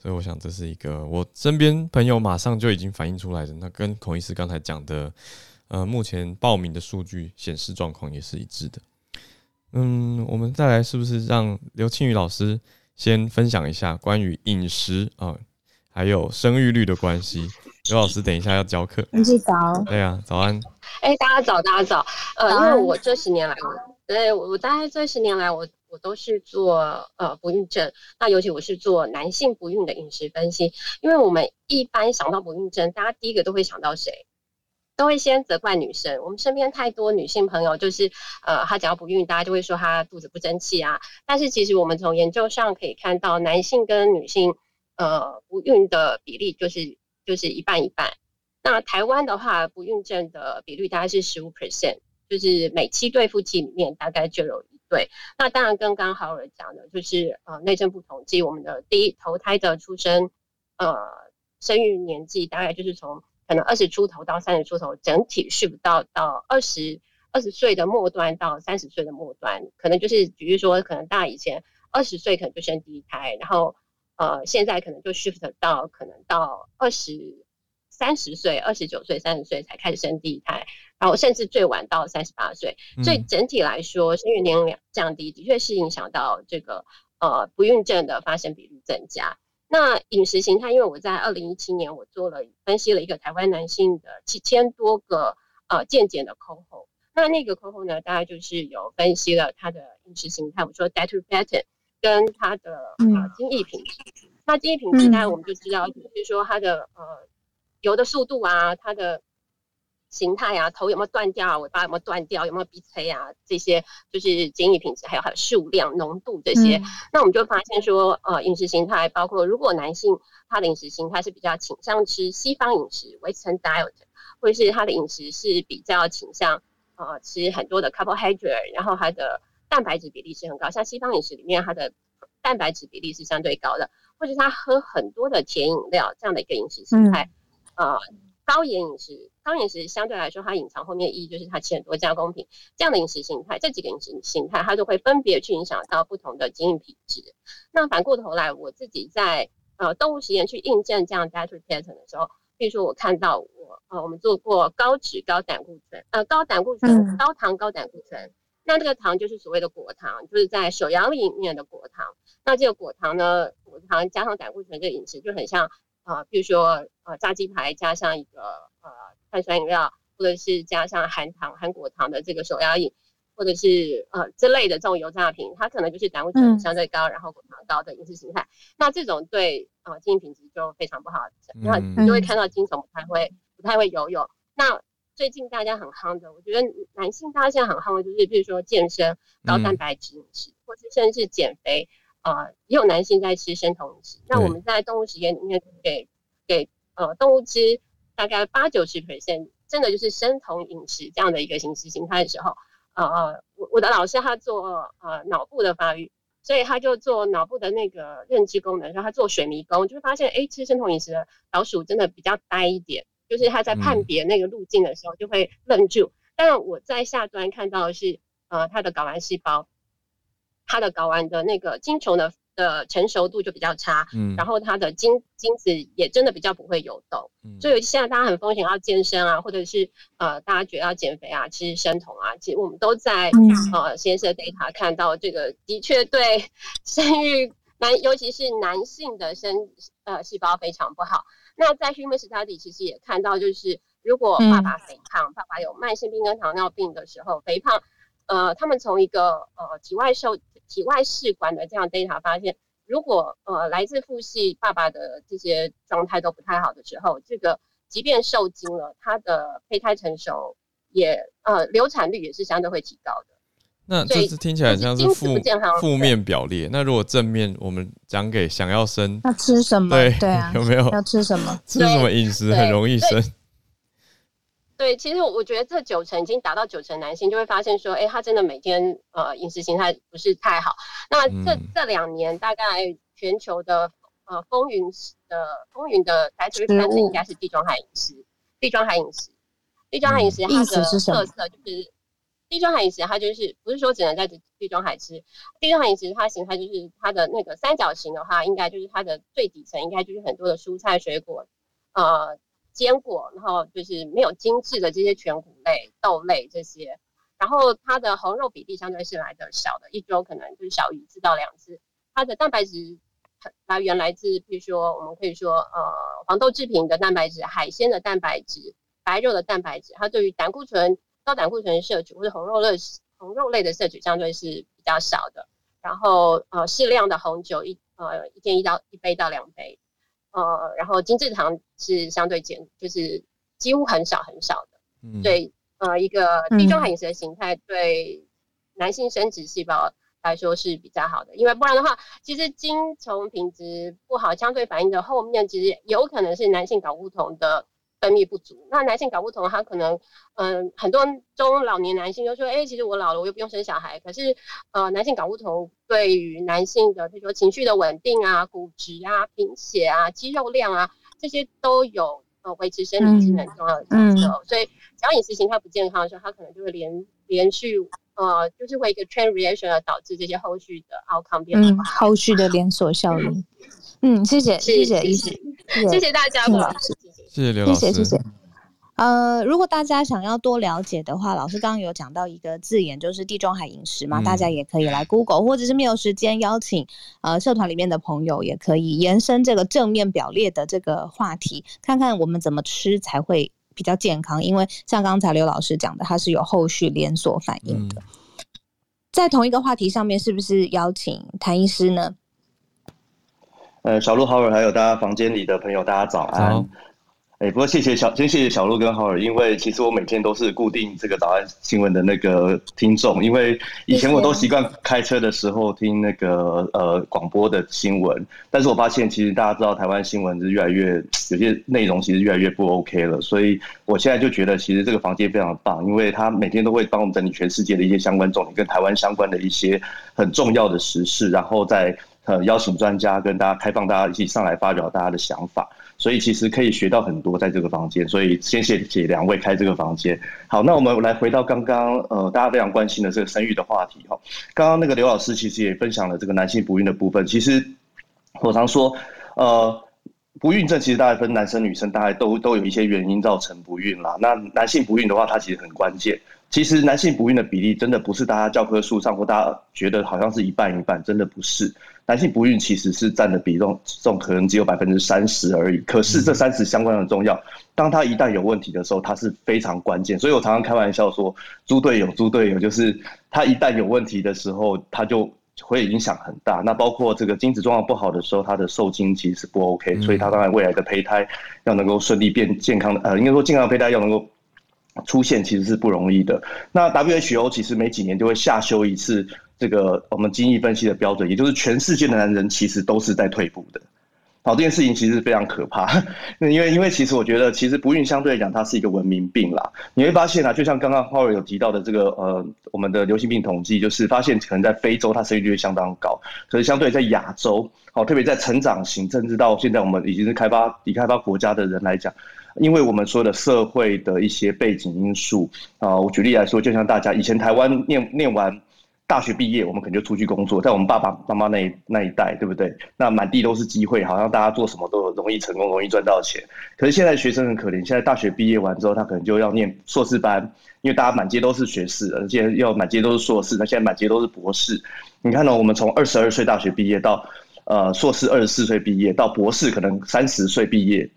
所以我想这是一个我身边朋友马上就已经反映出来的。那跟孔医师刚才讲的。呃，目前报名的数据显示状况也是一致的。嗯，我们再来是不是让刘庆宇老师先分享一下关于饮食啊，还有生育率的关系？刘老师等一下要教课。你早。对呀、啊，早安。哎、欸，大家早，大家早。呃，因为我这十年来，对我我大概这十年来，我我都是做呃不孕症，那尤其我是做男性不孕的饮食分析。因为我们一般想到不孕症，大家第一个都会想到谁？都会先责怪女生。我们身边太多女性朋友，就是呃，她只要不孕，大家就会说她肚子不争气啊。但是其实我们从研究上可以看到，男性跟女性呃不孕的比例就是就是一半一半。那台湾的话，不孕症的比率大概是十五 percent，就是每七对夫妻里面大概就有一对。那当然跟刚刚浩尔讲的，就是呃内政部统计我们的第一头胎的出生呃生育年纪，大概就是从。可能二十出头到三十出头，整体是不到到二十二十岁的末端到三十岁的末端，可能就是比如说，可能大以前二十岁可能就生第一胎，然后呃现在可能就 shift 到可能到二十三十岁、二十九岁、三十岁才开始生第一胎，然后甚至最晚到三十八岁。所以整体来说，生育年龄降低的确是影响到这个呃不孕症的发生比率增加。那饮食形态，因为我在二零一七年我做了分析了一个台湾男性的七千多个呃健检的 cohort，那那个 cohort 呢，大概就是有分析了他的饮食形态，我说 dietary pattern 跟他的呃精益品质。嗯、那精益品质，大概我们就知道，就是说他的呃游的速度啊，他的。形态啊，头有没有断掉啊？尾巴有没有断掉？有没有鼻塞啊？这些就是精液品质，还有它的数量、浓度这些。嗯、那我们就发现说，呃，饮食形态包括如果男性他的饮食形态是比较倾向吃西方饮食 （Western diet），或者是他的饮食是比较倾向呃吃很多的 carbohydrate，然后他的蛋白质比例是很高，像西方饮食里面它的蛋白质比例是相对高的，或者他喝很多的甜饮料这样的一个饮食形态，嗯、呃。高盐饮食，高盐饮食相对来说，它隐藏后面的意义就是它吃很多加工品。这样的饮食形态，这几个饮食形态，它都会分别去影响到不同的基因品质。那反过头来，我自己在呃动物实验去印证这样 dietary pattern 的时候，比如说我看到我呃我们做过高脂高胆固醇呃高胆固醇高糖高胆固醇，那这个糖就是所谓的果糖，就是在手摇里面的果糖。那这个果糖呢，果糖加上胆固醇这个饮食就很像。啊、呃，比如说，呃，炸鸡排加上一个呃碳酸饮料，或者是加上含糖、含果糖的这个手摇饮，或者是呃之类的这种油炸品，它可能就是胆固醇相对高，嗯、然后果糖高的饮食形态。那这种对呃精液品质就非常不好，那你就会看到精虫不太会不太会游泳。那最近大家很夯的，我觉得男性大家现在很夯的就是，比如说健身、高蛋白质饮食，嗯、或是甚至是减肥。呃，也有男性在吃生酮饮食。那我们在动物实验里面给给呃动物吃大概八九十 percent，真的就是生酮饮食这样的一个形式形态的时候，呃，我我的老师他做呃脑部的发育，所以他就做脑部的那个认知功能，然后他做水迷宫，就会发现，哎，吃生酮饮食的老鼠真的比较呆一点，就是他在判别那个路径的时候就会愣住。但、嗯、我在下端看到的是，呃，它的睾丸细胞。它的睾丸的那个精虫的的成熟度就比较差，嗯，然后它的精精子也真的比较不会游动，嗯，所以现在大家很风险要健身啊，或者是呃大家觉得要减肥啊，吃生酮啊，其实我们都在、嗯、呃实验室 data 看到这个的确对生育男尤其是男性的生呃细胞非常不好。那在 human study 其实也看到，就是如果爸爸肥胖，嗯、爸爸有慢性病跟糖尿病的时候，肥胖。呃，他们从一个呃体外受体外试管的这样 data 发现，如果呃来自父系爸爸的这些状态都不太好的时候，这个即便受精了，他的胚胎成熟也呃流产率也是相对会提高的。那这是听起来像是负负面表列。那如果正面，我们讲给想要生要吃什么？对对啊，有没有要吃什么？吃什么饮食很容易生？对，其实我觉得这九成已经达到九成男性就会发现说，哎，他真的每天呃饮食形态不是太好。那这、嗯、这两年大概全球的呃风云的风云的 dietary pattern 应该是地中海饮食，地中海饮食，地中海饮食它的特色就是地中海饮食它就是不是说只能在地中海吃，地中海饮食它形态就是它的那个三角形的话，应该就是它的最底层应该就是很多的蔬菜水果，呃。坚果，然后就是没有精致的这些全谷类、豆类这些，然后它的红肉比例相对是来的少的，一周可能就是小于一次到两次。它的蛋白质来源来自，比如说我们可以说，呃，黄豆制品的蛋白质、海鲜的蛋白质、白肉的蛋白质，它对于胆固醇、高胆固醇摄取或者红肉类红肉类的摄取相对是比较少的。然后呃，适量的红酒一呃一天一到一杯到两杯，呃，然后精制糖是相对减，就是几乎很少很少的。嗯，对，呃，一个地中海饮食的形态对男性生殖细胞。来说是比较好的，因为不然的话，其实精虫品质不好，相对反应的后面其实有可能是男性睾固酮的分泌不足。那男性睾固酮它可能，嗯、呃，很多中老年男性就说，哎、欸，其实我老了，我又不用生小孩。可是，呃，男性睾固酮对于男性的，比如说情绪的稳定啊、骨质啊、贫血啊、肌肉量啊，这些都有呃维持生理机能重要的角色。嗯嗯、所以，只要饮食形态不健康的时候，它可能就会连连续。呃，就是会一个 chain reaction 而导致这些后续的 outcome 变化，嗯，后续的连锁效应。嗯，谢谢，谢谢，谢谢，谢谢大家，老师，谢谢刘老师，谢谢，谢谢。呃，如果大家想要多了解的话，老师刚刚有讲到一个字眼，就是地中海饮食嘛，嗯、大家也可以来 Google，或者是没有时间邀请呃社团里面的朋友，也可以延伸这个正面表列的这个话题，看看我们怎么吃才会。比较健康，因为像刚才刘老师讲的，它是有后续连锁反应的。嗯、在同一个话题上面，是不是邀请谭医师呢？呃，小鹿、好友，还有大家房间里的朋友，大家早安。哎、欸，不过谢谢小，先谢谢小鹿跟浩尔，因为其实我每天都是固定这个早安新闻的那个听众，因为以前我都习惯开车的时候听那个呃广播的新闻，但是我发现其实大家知道台湾新闻是越来越有些内容其实越来越不 OK 了，所以我现在就觉得其实这个房间非常棒，因为他每天都会帮我们整理全世界的一些相关重点跟台湾相关的一些很重要的时事，然后再呃邀请专家跟大家开放大家一起上来发表大家的想法。所以其实可以学到很多在这个房间，所以先谢谢两位开这个房间。好，那我们来回到刚刚呃大家非常关心的这个生育的话题哈。刚刚那个刘老师其实也分享了这个男性不孕的部分。其实我常说，呃，不孕症其实大概分男生女生，大概都都有一些原因造成不孕啦。那男性不孕的话，它其实很关键。其实男性不孕的比例真的不是大家教科书上或大家觉得好像是一半一半，真的不是。男性不孕其实是占的比重，这种可能只有百分之三十而已。可是这三十相关的重要，当他一旦有问题的时候，它是非常关键。所以我常常开玩笑说，猪队友，猪队友，就是他一旦有问题的时候，他就会影响很大。那包括这个精子状况不好的时候，他的受精其实是不 OK。所以他当然未来的胚胎要能够顺利变健康的，呃，应该说健康的胚胎要能够。出现其实是不容易的。那 WHO 其实每几年就会下修一次这个我们精液分析的标准，也就是全世界的男人其实都是在退步的。好，这件事情其实是非常可怕。那 因为因为其实我觉得，其实不孕相对来讲它是一个文明病啦。你会发现啊，就像刚刚 Howard 有提到的这个呃，我们的流行病统计，就是发现可能在非洲它生育率相当高，可是相对在亚洲，好，特别在成长型，甚至到现在我们已经是开发已开发国家的人来讲。因为我们说的社会的一些背景因素啊，我举例来说，就像大家以前台湾念念完大学毕业，我们可能就出去工作，在我们爸爸妈妈那一那一代，对不对？那满地都是机会，好像大家做什么都容易成功，容易赚到钱。可是现在学生很可怜，现在大学毕业完之后，他可能就要念硕士班，因为大家满街都是学士，而且要满街都是硕士，那现在满街都是博士。你看呢？我们从二十二岁大学毕业到呃硕士二十四岁毕业，到博士可能三十岁毕业。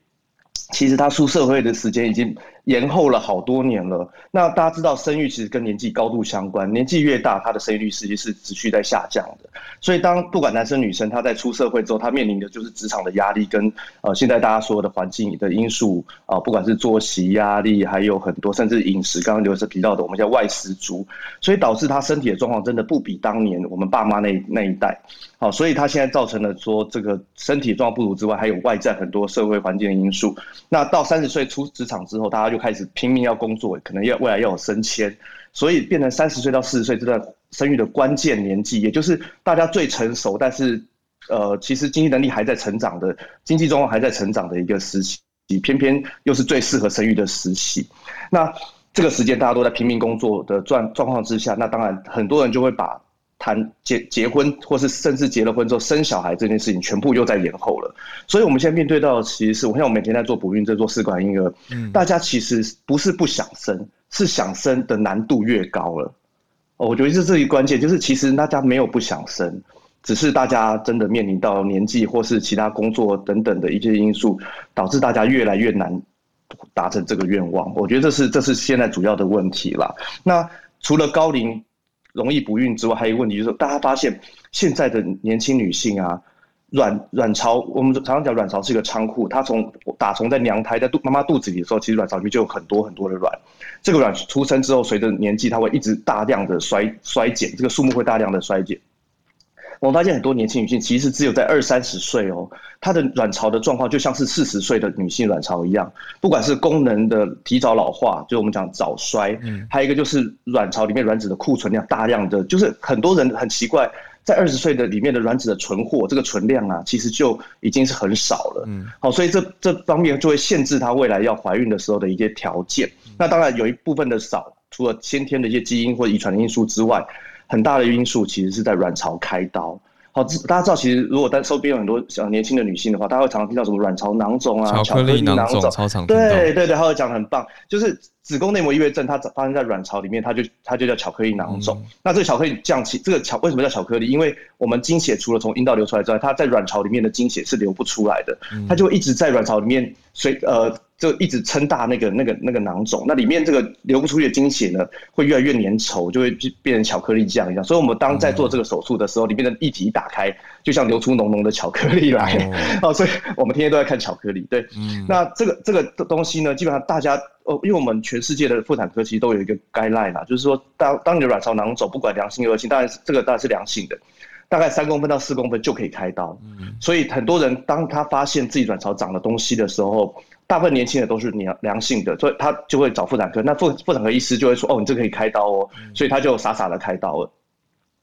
其实他出社会的时间已经延后了好多年了。那大家知道，生育其实跟年纪高度相关，年纪越大，他的生育率实际是持续在下降的。所以，当不管男生女生，他在出社会之后，他面临的就是职场的压力，跟呃现在大家所有的环境的因素啊、不管是作息压力，还有很多甚至饮食，刚刚刘医师提到的，我们叫外食族，所以导致他身体的状况真的不比当年我们爸妈那那一代。好，所以他现在造成了说这个身体状况不足之外，还有外在很多社会环境的因素。那到三十岁出职场之后，大家就开始拼命要工作，可能要未来要有升迁，所以变成三十岁到四十岁这段生育的关键年纪，也就是大家最成熟，但是呃，其实经济能力还在成长的，经济状况还在成长的一个时期，偏偏又是最适合生育的时期。那这个时间大家都在拼命工作的状状况之下，那当然很多人就会把。谈结结婚，或是甚至结了婚之后生小孩这件事情，全部又在延后了。所以我们现在面对到，其实是我像我每天在做不孕，在做试管婴儿，嗯，大家其实不是不想生，是想生的难度越高了。我觉得这是一个关键，就是其实大家没有不想生，只是大家真的面临到年纪或是其他工作等等的一些因素，导致大家越来越难达成这个愿望。我觉得这是这是现在主要的问题啦。那除了高龄容易不孕之外，还有一个问题就是，大家发现现在的年轻女性啊，卵卵巢，我们常常讲卵巢是一个仓库，它从打从在娘胎在肚妈妈肚子里的时候，其实卵巢里面就有很多很多的卵。这个卵出生之后，随着年纪，它会一直大量的衰衰减，这个数目会大量的衰减。我们发现很多年轻女性其实只有在二三十岁哦，她的卵巢的状况就像是四十岁的女性卵巢一样，不管是功能的提早老化，就我们讲早衰，嗯，还有一个就是卵巢里面卵子的库存量大量的，就是很多人很奇怪，在二十岁的里面的卵子的存货这个存量啊，其实就已经是很少了，嗯，好，所以这这方面就会限制她未来要怀孕的时候的一些条件。那当然有一部分的少，除了先天的一些基因或遗传的因素之外。很大的因素其实是在卵巢开刀。好，大家知道，其实如果在周边有很多小年轻的女性的话，大家会常常听到什么卵巢囊肿啊、巧克力囊肿。对对对，她会讲得很棒，就是。子宫内膜异位症，它发生在卵巢里面，它就它就叫巧克力囊肿。嗯、那这个巧克力降起，这个巧为什么叫巧克力？因为我们经血除了从阴道流出来之外，它在卵巢里面的经血是流不出来的，它就会一直在卵巢里面随呃就一直撑大那个那个那个囊肿。那里面这个流不出去的经血呢，会越来越粘稠，就会变成巧克力酱一样。所以我们当在做这个手术的时候，里面的液体一打开，就像流出浓浓的巧克力来。哦，所以我们天天都在看巧克力。对，嗯、那这个这个东西呢，基本上大家。哦，因为我们全世界的妇产科其实都有一个 guideline 啦，就是说，当当你的卵巢囊肿不管良性恶性，当然这个当然是良性的，大概三公分到四公分就可以开刀。嗯，所以很多人当他发现自己卵巢长了东西的时候，大部分年轻人都是良良性的，所以他就会找妇产科。那妇妇产科医师就会说，哦，你这可以开刀哦，所以他就傻傻的开刀了。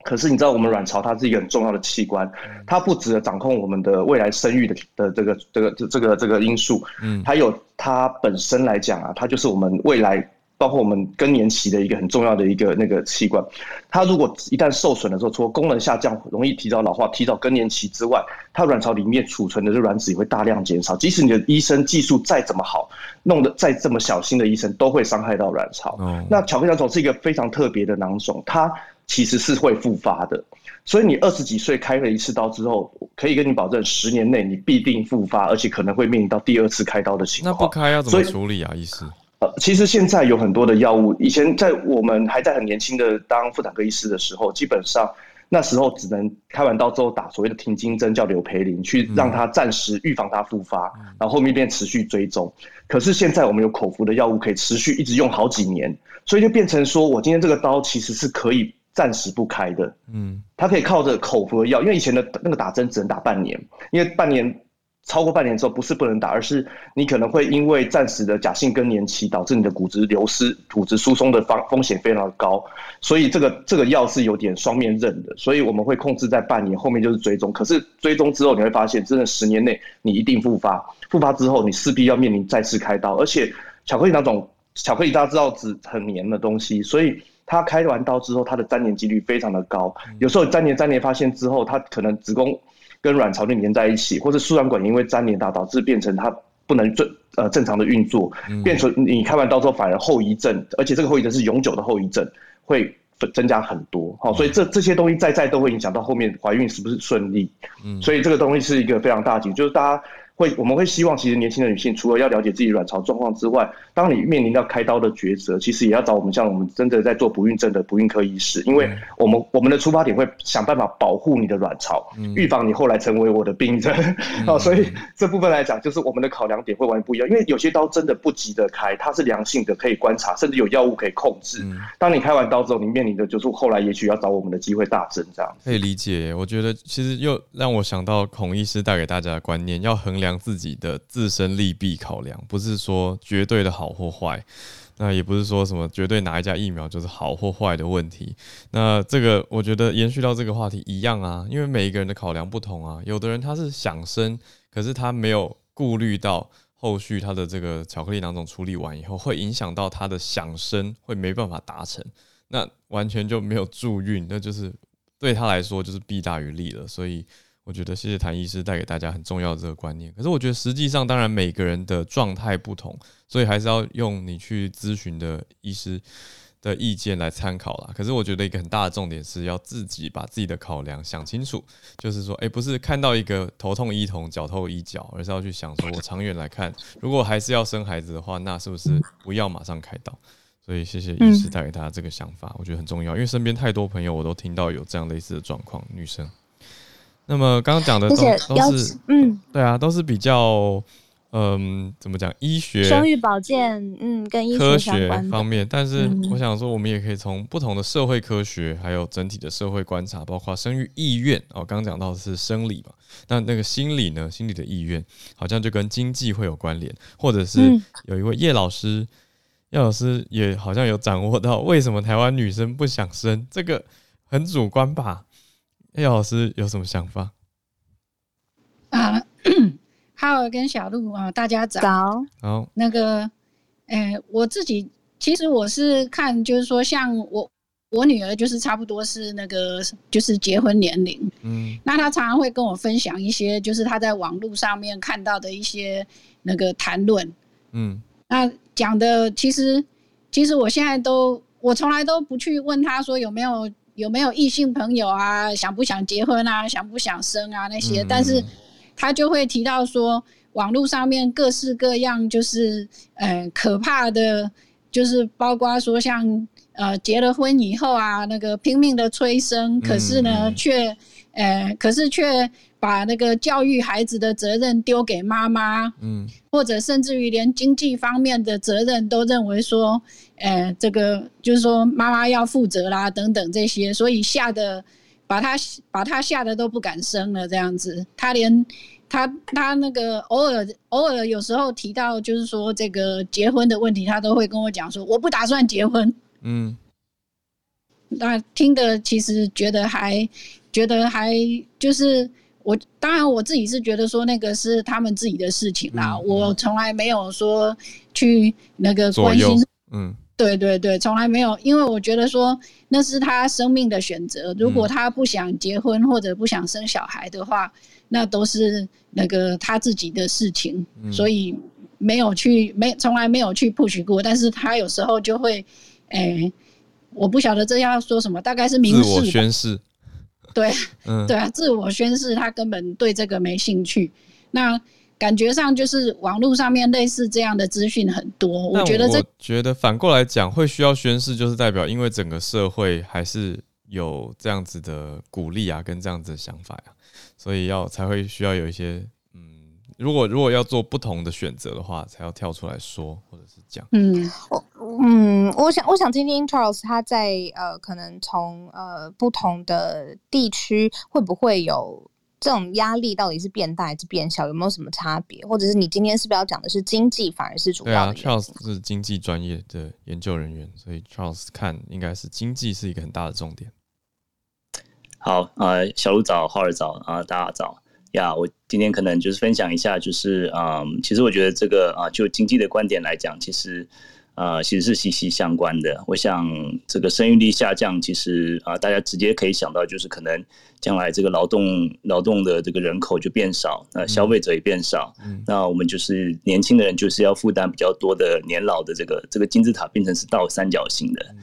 可是你知道，我们卵巢它是一个很重要的器官，它不只掌控我们的未来生育的的这个这个这个这个因素，嗯，还有它本身来讲啊，它就是我们未来包括我们更年期的一个很重要的一个那个器官。它如果一旦受损的时候，除了功能下降、容易提早老化、提早更年期之外，它卵巢里面储存的这卵子也会大量减少。即使你的医生技术再怎么好，弄得再这么小心的医生，都会伤害到卵巢。嗯，那巧克力囊肿是一个非常特别的囊肿，它。其实是会复发的，所以你二十几岁开了一次刀之后，可以跟你保证，十年内你必定复发，而且可能会面临到第二次开刀的情况。那不开要怎么处理啊？医师？呃，其实现在有很多的药物，以前在我们还在很年轻的当妇产科医师的时候，基本上那时候只能开完刀之后打所谓的停经针，叫柳培林，去让它暂时预防它复发，嗯、然后后面变持续追踪。可是现在我们有口服的药物，可以持续一直用好几年，所以就变成说我今天这个刀其实是可以。暂时不开的，嗯，他可以靠着口服的药，因为以前的那个打针只能打半年，因为半年超过半年之后不是不能打，而是你可能会因为暂时的假性更年期导致你的骨质流失、骨质疏松的风风险非常的高，所以这个这个药是有点双面刃的，所以我们会控制在半年，后面就是追踪。可是追踪之后你会发现，真的十年内你一定复发，复发之后你势必要面临再次开刀，而且巧克力那种巧克力大家知道是很黏的东西，所以。他开完刀之后，他的粘连几率非常的高。有时候粘连粘连发现之后，他可能子宫跟卵巢就粘在一起，或者输卵管因为粘连大导致变成他不能正呃正常的运作，变成你开完刀之后反而后遗症，而且这个后遗症是永久的后遗症，会增加很多。好，所以这这些东西在在都会影响到后面怀孕是不是顺利。所以这个东西是一个非常大的，就是大家。会，我们会希望，其实年轻的女性除了要了解自己卵巢状况之外，当你面临到开刀的抉择，其实也要找我们像我们真的在做不孕症的不孕科医师，因为我们我们的出发点会想办法保护你的卵巢，预防你后来成为我的病人。好，所以这部分来讲，就是我们的考量点会完全不一样。因为有些刀真的不急着开，它是良性的，可以观察，甚至有药物可以控制。当你开完刀之后，你面临的就是后来也许要找我们的机会大增，这样可以理解。我觉得其实又让我想到孔医师带给大家的观念，要衡量。量自己的自身利弊考量，不是说绝对的好或坏，那也不是说什么绝对哪一家疫苗就是好或坏的问题。那这个我觉得延续到这个话题一样啊，因为每一个人的考量不同啊，有的人他是想生，可是他没有顾虑到后续他的这个巧克力囊肿处理完以后会影响到他的想生，会没办法达成，那完全就没有助孕，那就是对他来说就是弊大于利了。所以我觉得谢谢谭医师带给大家很重要的这个观念。可是我觉得实际上，当然每个人的状态不同，所以还是要用你去咨询的医师的意见来参考啦。可是我觉得一个很大的重点是要自己把自己的考量想清楚，就是说，诶，不是看到一个头痛医头，脚痛医脚，而是要去想说，我长远来看，如果还是要生孩子的话，那是不是不要马上开刀？所以谢谢医师带给大家这个想法，我觉得很重要，因为身边太多朋友我都听到有这样类似的状况，女生。那么刚刚讲的都都是，嗯，对啊，都是比较。嗯，怎么讲？医学、生育保健，嗯，跟医学科学方面。但是我想说，我们也可以从不同的社会科学，还有整体的社会观察，包括生育意愿。哦，刚刚讲到的是生理嘛，那那个心理呢？心理的意愿好像就跟经济会有关联，或者是有一位叶老师，叶老师也好像有掌握到为什么台湾女生不想生，这个很主观吧？叶老师有什么想法？啊。哈尔跟小鹿啊，大家早。好。那个，哎、欸，我自己其实我是看，就是说，像我我女儿，就是差不多是那个，就是结婚年龄。嗯。那她常常会跟我分享一些，就是她在网络上面看到的一些那个谈论。嗯。那讲的其实，其实我现在都，我从来都不去问她说有没有有没有异性朋友啊，想不想结婚啊，想不想生啊那些，嗯、但是。他就会提到说，网络上面各式各样，就是呃可怕的，就是包括说像呃结了婚以后啊，那个拼命的催生，可是呢却呃可是却把那个教育孩子的责任丢给妈妈，嗯，或者甚至于连经济方面的责任都认为说，呃这个就是说妈妈要负责啦等等这些，所以吓得。把他把他吓得都不敢生了，这样子，他连他他那个偶尔偶尔有时候提到就是说这个结婚的问题，他都会跟我讲说我不打算结婚。嗯，那听的其实觉得还觉得还就是我当然我自己是觉得说那个是他们自己的事情啦，嗯、我从来没有说去那个关心。嗯。对对对，从来没有，因为我觉得说那是他生命的选择。如果他不想结婚或者不想生小孩的话，那都是那个他自己的事情，所以没有去没从来没有去 push 过。但是他有时候就会，哎，我不晓得这要说什么，大概是明示，自我宣誓。对，嗯，对啊，自我宣誓，他根本对这个没兴趣。那。感觉上就是网络上面类似这样的资讯很多，我觉得这我觉得反过来讲，会需要宣誓，就是代表因为整个社会还是有这样子的鼓励啊，跟这样子的想法呀、啊，所以要才会需要有一些嗯，如果如果要做不同的选择的话，才要跳出来说或者是讲。嗯，我嗯，我想我想听听 Charles 他在呃，可能从呃不同的地区会不会有。这种压力到底是变大还是变小？有没有什么差别？或者是你今天是不是要讲的是经济，反而是主要的？对啊，Charles 是经济专业的研究人员，所以 Charles 看应该是经济是一个很大的重点。好，呃，小鹿早，浩尔早啊，大家早呀！我今天可能就是分享一下，就是嗯，其实我觉得这个啊，就经济的观点来讲，其实。呃，其实是息息相关的。我想，这个生育率下降，其实啊、呃，大家直接可以想到，就是可能将来这个劳动劳动的这个人口就变少，那消费者也变少，嗯、那我们就是年轻的人就是要负担比较多的年老的这个这个金字塔变成是倒三角形的，嗯、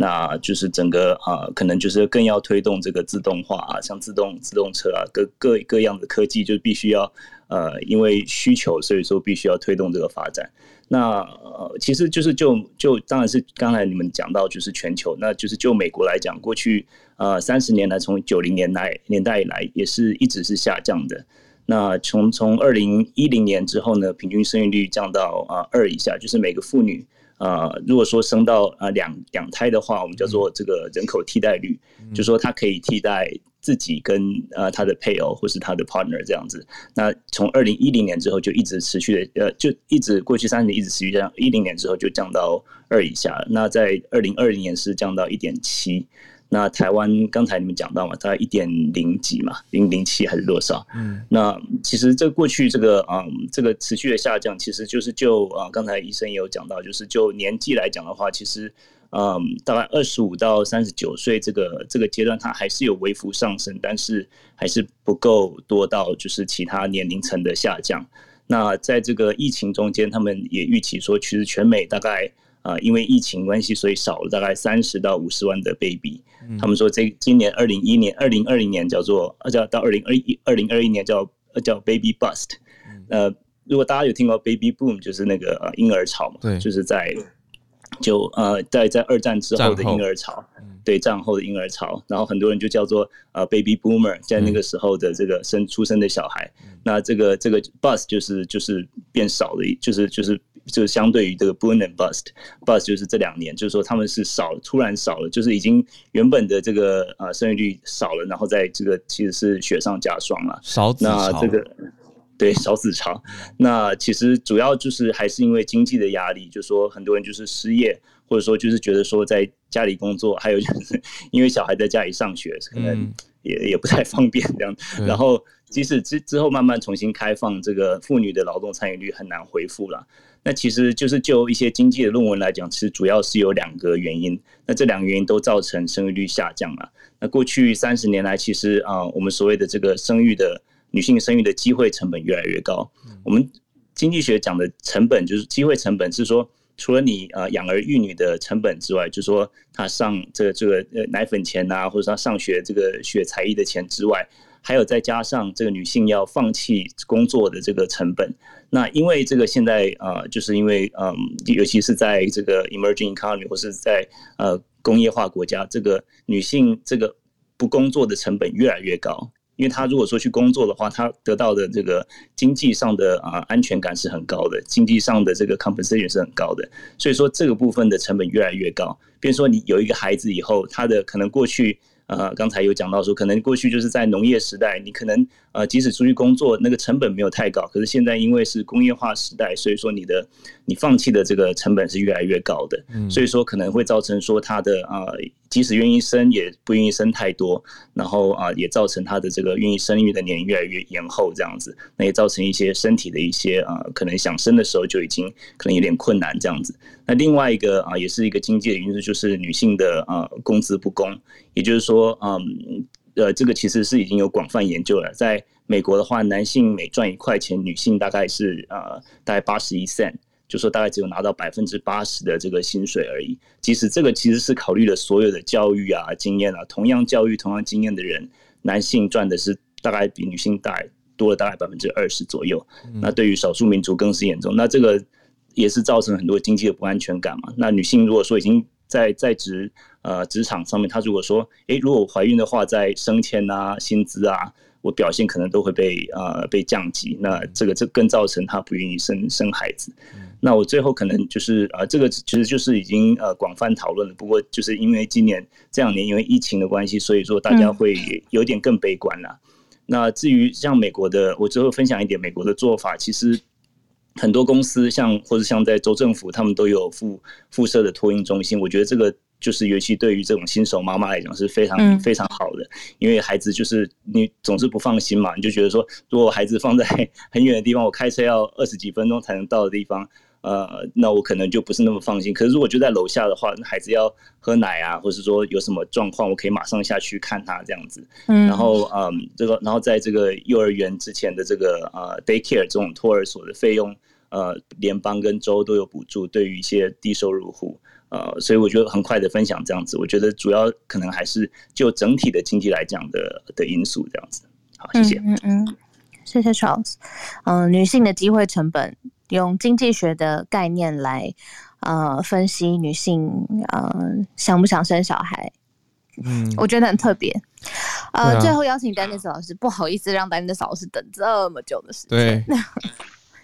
那就是整个啊、可能就是更要推动这个自动化啊，像自动自动车啊，各各各样的科技，就必须要呃，因为需求，所以说必须要推动这个发展。那呃，其实就是就就当然是刚才你们讲到，就是全球，那就是就美国来讲，过去呃三十年来，从九零年代年代以来，也是一直是下降的。那从从二零一零年之后呢，平均生育率降到啊二以下，就是每个妇女呃，如果说生到呃两两胎的话，我们叫做这个人口替代率，就说它可以替代。自己跟呃他的配偶或是他的 partner 这样子，那从二零一零年之后就一直持续的呃，就一直过去三年一直持续这样，一零年之后就降到二以下，那在二零二零年是降到一点七，那台湾刚才你们讲到嘛，大概一点零几嘛，零零七还是多少？嗯，那其实这过去这个嗯这个持续的下降，其实就是就啊刚才医生也有讲到，就是就年纪来讲的话，其实。嗯，大概二十五到三十九岁这个这个阶段，它还是有微幅上升，但是还是不够多到就是其他年龄层的下降。那在这个疫情中间，他们也预期说，其实全美大概啊、呃，因为疫情关系，所以少了大概三十到五十万的 baby。他们说这今年二零一一年、二零二零年叫做呃叫到二零二一二零二一年叫叫 baby bust。呃，如果大家有听过 baby boom，就是那个呃婴儿潮嘛，对，就是在。就呃，在在二战之后的婴儿潮，对战后的婴儿潮，然后很多人就叫做呃 baby boomer，在那个时候的这个生出生的小孩，那这个这个 bust 就是就是变少了，就是就是就是相对于这个 boom and bust，bust 就是这两年，就是说他们是少突然少了，就是已经原本的这个呃生育率少了，然后在这个其实是雪上加霜了，少。那这个。对，少子潮，那其实主要就是还是因为经济的压力，就是说很多人就是失业，或者说就是觉得说在家里工作，还有就是因为小孩在家里上学，可能也也不太方便这样。然后即使之之后慢慢重新开放，这个妇女的劳动参与率很难恢复了。那其实就是就一些经济的论文来讲，其实主要是有两个原因。那这两个原因都造成生育率下降了。那过去三十年来，其实啊，我们所谓的这个生育的。女性生育的机会成本越来越高。我们经济学讲的成本就是机会成本，是说除了你呃养儿育女的成本之外，就是说她上这个这个呃奶粉钱啊，或者说她上学这个学才艺的钱之外，还有再加上这个女性要放弃工作的这个成本。那因为这个现在呃，就是因为嗯，尤其是在这个 emerging economy 或是在呃工业化国家，这个女性这个不工作的成本越来越高。因为他如果说去工作的话，他得到的这个经济上的啊安全感是很高的，经济上的这个 compensation 是很高的，所以说这个部分的成本越来越高。比如说你有一个孩子以后，他的可能过去。呃，刚才有讲到说，可能过去就是在农业时代，你可能呃，即使出去工作，那个成本没有太高。可是现在因为是工业化时代，所以说你的你放弃的这个成本是越来越高的。所以说可能会造成说他的啊、呃，即使愿意生，也不愿意生太多。然后啊、呃，也造成他的这个愿意生育的年龄越来越延后，这样子，那也造成一些身体的一些啊、呃，可能想生的时候就已经可能有点困难这样子。那另外一个啊、呃，也是一个经济的因素，就是女性的啊、呃，工资不公，也就是说。说嗯，呃，这个其实是已经有广泛研究了。在美国的话，男性每赚一块钱，女性大概是呃，大概八十一 cent，就说大概只有拿到百分之八十的这个薪水而已。即使这个其实是考虑了所有的教育啊、经验啊，同样教育、同样经验的人，男性赚的是大概比女性大多了大概百分之二十左右。那对于少数民族更是严重。那这个也是造成很多经济的不安全感嘛。那女性如果说已经在在职呃职场上面，他如果说，诶、欸，如果我怀孕的话，在升迁啊、薪资啊，我表现可能都会被呃被降级，那这个这更造成他不愿意生生孩子。那我最后可能就是呃，这个其实就是已经呃广泛讨论了。不过就是因为今年这两年因为疫情的关系，所以说大家会有点更悲观了。那至于像美国的，我最后分享一点美国的做法，其实。很多公司像或者像在州政府，他们都有附附设的托婴中心。我觉得这个就是尤其对于这种新手妈妈来讲是非常非常好的，因为孩子就是你总是不放心嘛，你就觉得说，如果孩子放在 很远的地方，我开车要二十几分钟才能到的地方，呃，那我可能就不是那么放心。可是如果就在楼下的话，孩子要喝奶啊，或是说有什么状况，我可以马上下去看他这样子。然后嗯，这个然后在这个幼儿园之前的这个呃 daycare 这种托儿所的费用。呃，联邦跟州都有补助，对于一些低收入户，呃，所以我觉得很快的分享这样子，我觉得主要可能还是就整体的经济来讲的的因素这样子。好，谢谢。嗯嗯，谢谢 Charles。嗯、呃，女性的机会成本，用经济学的概念来呃分析女性呃想不想生小孩。嗯，我觉得很特别。呃，啊、最后邀请 Dennis 老师，不好意思让 Dennis 老师等这么久的时间。对。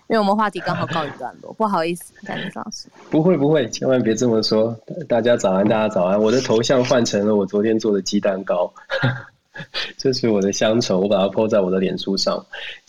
因为我们话题刚好告一段落，不好意思，戴老师。不会不会，千万别这么说。大家早安，大家早安。我的头像换成了我昨天做的鸡蛋糕。这是我的乡愁，我把它泼在我的脸书上。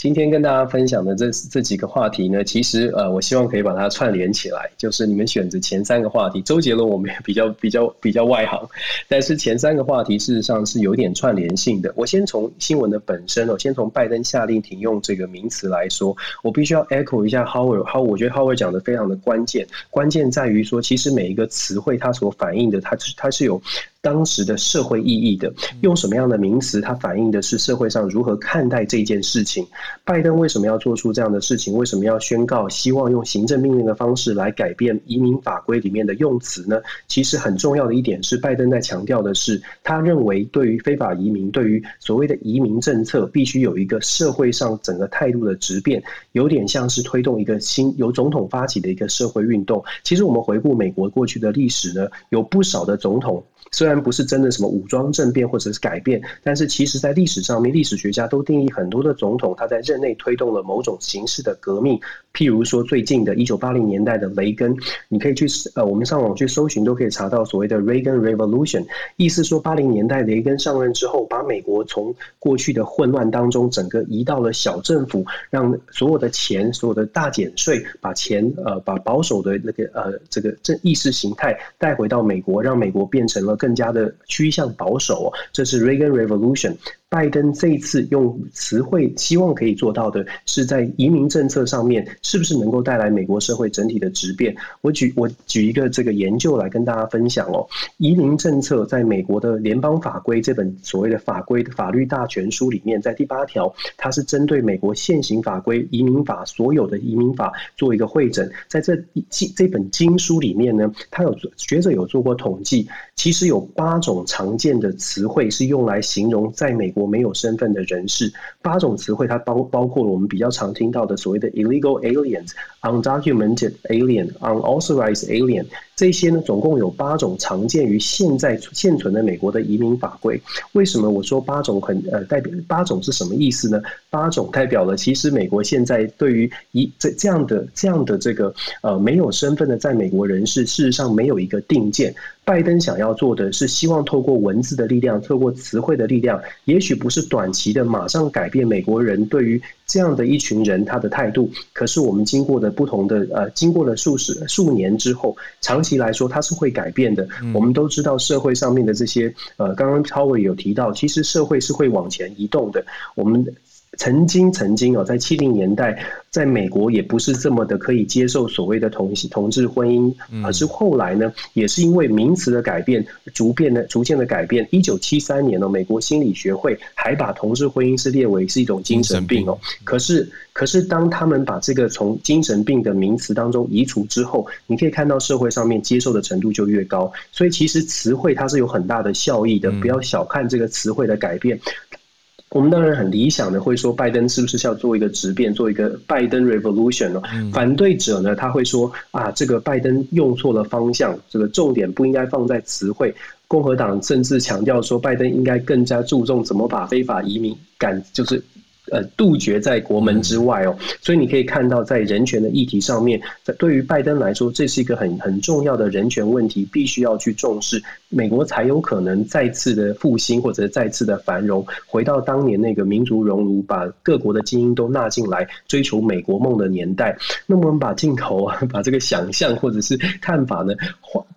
今天跟大家分享的这这几个话题呢，其实呃，我希望可以把它串联起来。就是你们选择前三个话题，周杰伦我们也比较 比较比较外行，但是前三个话题事实上是有点串联性的。我先从新闻的本身，我先从拜登下令停用这个名词来说，我必须要 echo 一下 Howard，Howard，我觉得 Howard 讲的非常的关键，关键在于说，其实每一个词汇它所反映的，它它是有。当时的社会意义的，用什么样的名词，它反映的是社会上如何看待这件事情。拜登为什么要做出这样的事情？为什么要宣告希望用行政命令的方式来改变移民法规里面的用词呢？其实很重要的一点是，拜登在强调的是，他认为对于非法移民，对于所谓的移民政策，必须有一个社会上整个态度的质变，有点像是推动一个新由总统发起的一个社会运动。其实我们回顾美国过去的历史呢，有不少的总统。虽然不是真的什么武装政变或者是改变，但是其实在历史上面，历史学家都定义很多的总统他在任内推动了某种形式的革命。譬如说最近的一九八零年代的雷根，你可以去呃，我们上网去搜寻都可以查到所谓的 Reagan Revolution，意思说八零年代雷根上任之后，把美国从过去的混乱当中整个移到了小政府，让所有的钱、所有的大减税，把钱呃把保守的那个呃这个这意识形态带回到美国，让美国变成了更加的趋向保守。这是 Reagan Revolution。拜登这一次用词汇，希望可以做到的是在移民政策上面，是不是能够带来美国社会整体的质变？我举我举一个这个研究来跟大家分享哦。移民政策在美国的联邦法规这本所谓的法规法律大全书里面，在第八条，它是针对美国现行法规移民法所有的移民法做一个汇整。在这这这本经书里面呢，他有学者有做过统计，其实有八种常见的词汇是用来形容在美国。没有身份的人士，八种词汇，它包包括了我们比较常听到的所谓的 illegal aliens、undocumented alien、unauthorized alien 这些呢，总共有八种常见于现在现存的美国的移民法规。为什么我说八种很呃代表八种是什么意思呢？八种代表了其实美国现在对于一这这样的这样的这个呃没有身份的在美国人士，事实上没有一个定见。拜登想要做的是希望透过文字的力量，透过词汇的力量，也许不是短期的马上改变美国人对于这样的一群人他的态度。可是我们经过的不同的呃，经过了数十数年之后，长期来说它是会改变的。我们都知道社会上面的这些呃，刚刚 Howard 有提到，其实社会是会往前移动的。我们。曾经，曾经哦，在七零年代，在美国也不是这么的可以接受所谓的同同志婚姻，可是后来呢，也是因为名词的改变，逐变的逐渐的改变。一九七三年呢，美国心理学会还把同志婚姻是列为是一种精神病哦。可是，可是当他们把这个从精神病的名词当中移除之后，你可以看到社会上面接受的程度就越高。所以，其实词汇它是有很大的效益的，不要小看这个词汇的改变。我们当然很理想的会说，拜登是不是要做一个质变，做一个拜登 revolution 呢？反对者呢，他会说啊，这个拜登用错了方向，这个重点不应该放在词汇。共和党甚至强调说，拜登应该更加注重怎么把非法移民赶，就是。呃，杜绝在国门之外哦，所以你可以看到，在人权的议题上面，在对于拜登来说，这是一个很很重要的人权问题，必须要去重视，美国才有可能再次的复兴或者再次的繁荣，回到当年那个民族熔炉，把各国的精英都纳进来，追求美国梦的年代。那么我们把镜头啊，把这个想象或者是看法呢，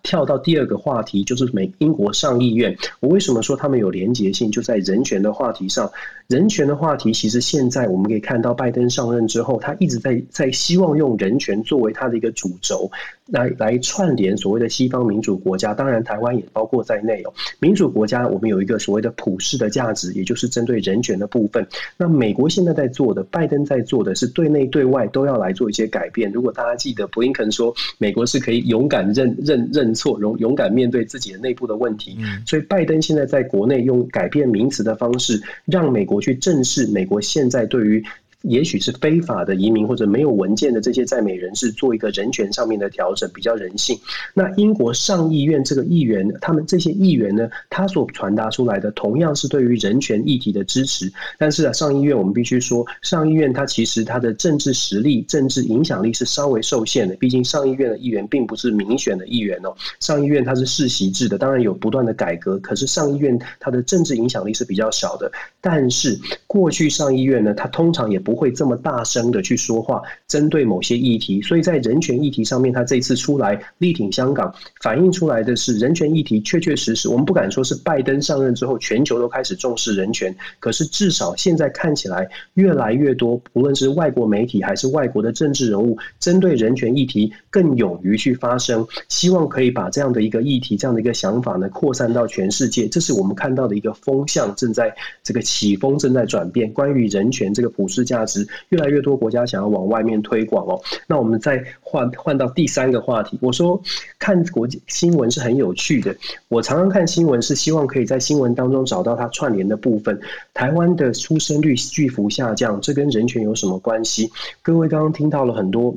跳到第二个话题，就是美英国上议院。我为什么说他们有连结性？就在人权的话题上。人权的话题，其实现在我们可以看到，拜登上任之后，他一直在在希望用人权作为他的一个主轴，来来串联所谓的西方民主国家，当然台湾也包括在内哦。民主国家，我们有一个所谓的普世的价值，也就是针对人权的部分。那美国现在在做的，拜登在做的是对内对外都要来做一些改变。如果大家记得，布林肯说，美国是可以勇敢认认认错，勇勇敢面对自己的内部的问题。所以拜登现在在国内用改变名词的方式，让美国。去正视美国现在对于也许是非法的移民或者没有文件的这些在美人士做一个人权上面的调整，比较人性。那英国上议院这个议员，他们这些议员呢，他所传达出来的同样是对于人权议题的支持。但是啊，上议院我们必须说，上议院它其实它的政治实力、政治影响力是稍微受限的，毕竟上议院的议员并不是民选的议员哦。上议院它是世袭制的，当然有不断的改革，可是上议院它的政治影响力是比较小的。但是过去上议院呢，它通常也不不会这么大声的去说话，针对某些议题。所以在人权议题上面，他这次出来力挺香港，反映出来的是人权议题确确实实。我们不敢说是拜登上任之后全球都开始重视人权，可是至少现在看起来越来越多，不论是外国媒体还是外国的政治人物，针对人权议题更勇于去发声，希望可以把这样的一个议题、这样的一个想法呢扩散到全世界。这是我们看到的一个风向，正在这个起风，正在转变。关于人权这个普世价值，越来越多国家想要往外面推广哦。那我们再换换到第三个话题。我说看国际新闻是很有趣的。我常常看新闻是希望可以在新闻当中找到它串联的部分。台湾的出生率巨幅下降，这跟人权有什么关系？各位刚刚听到了很多，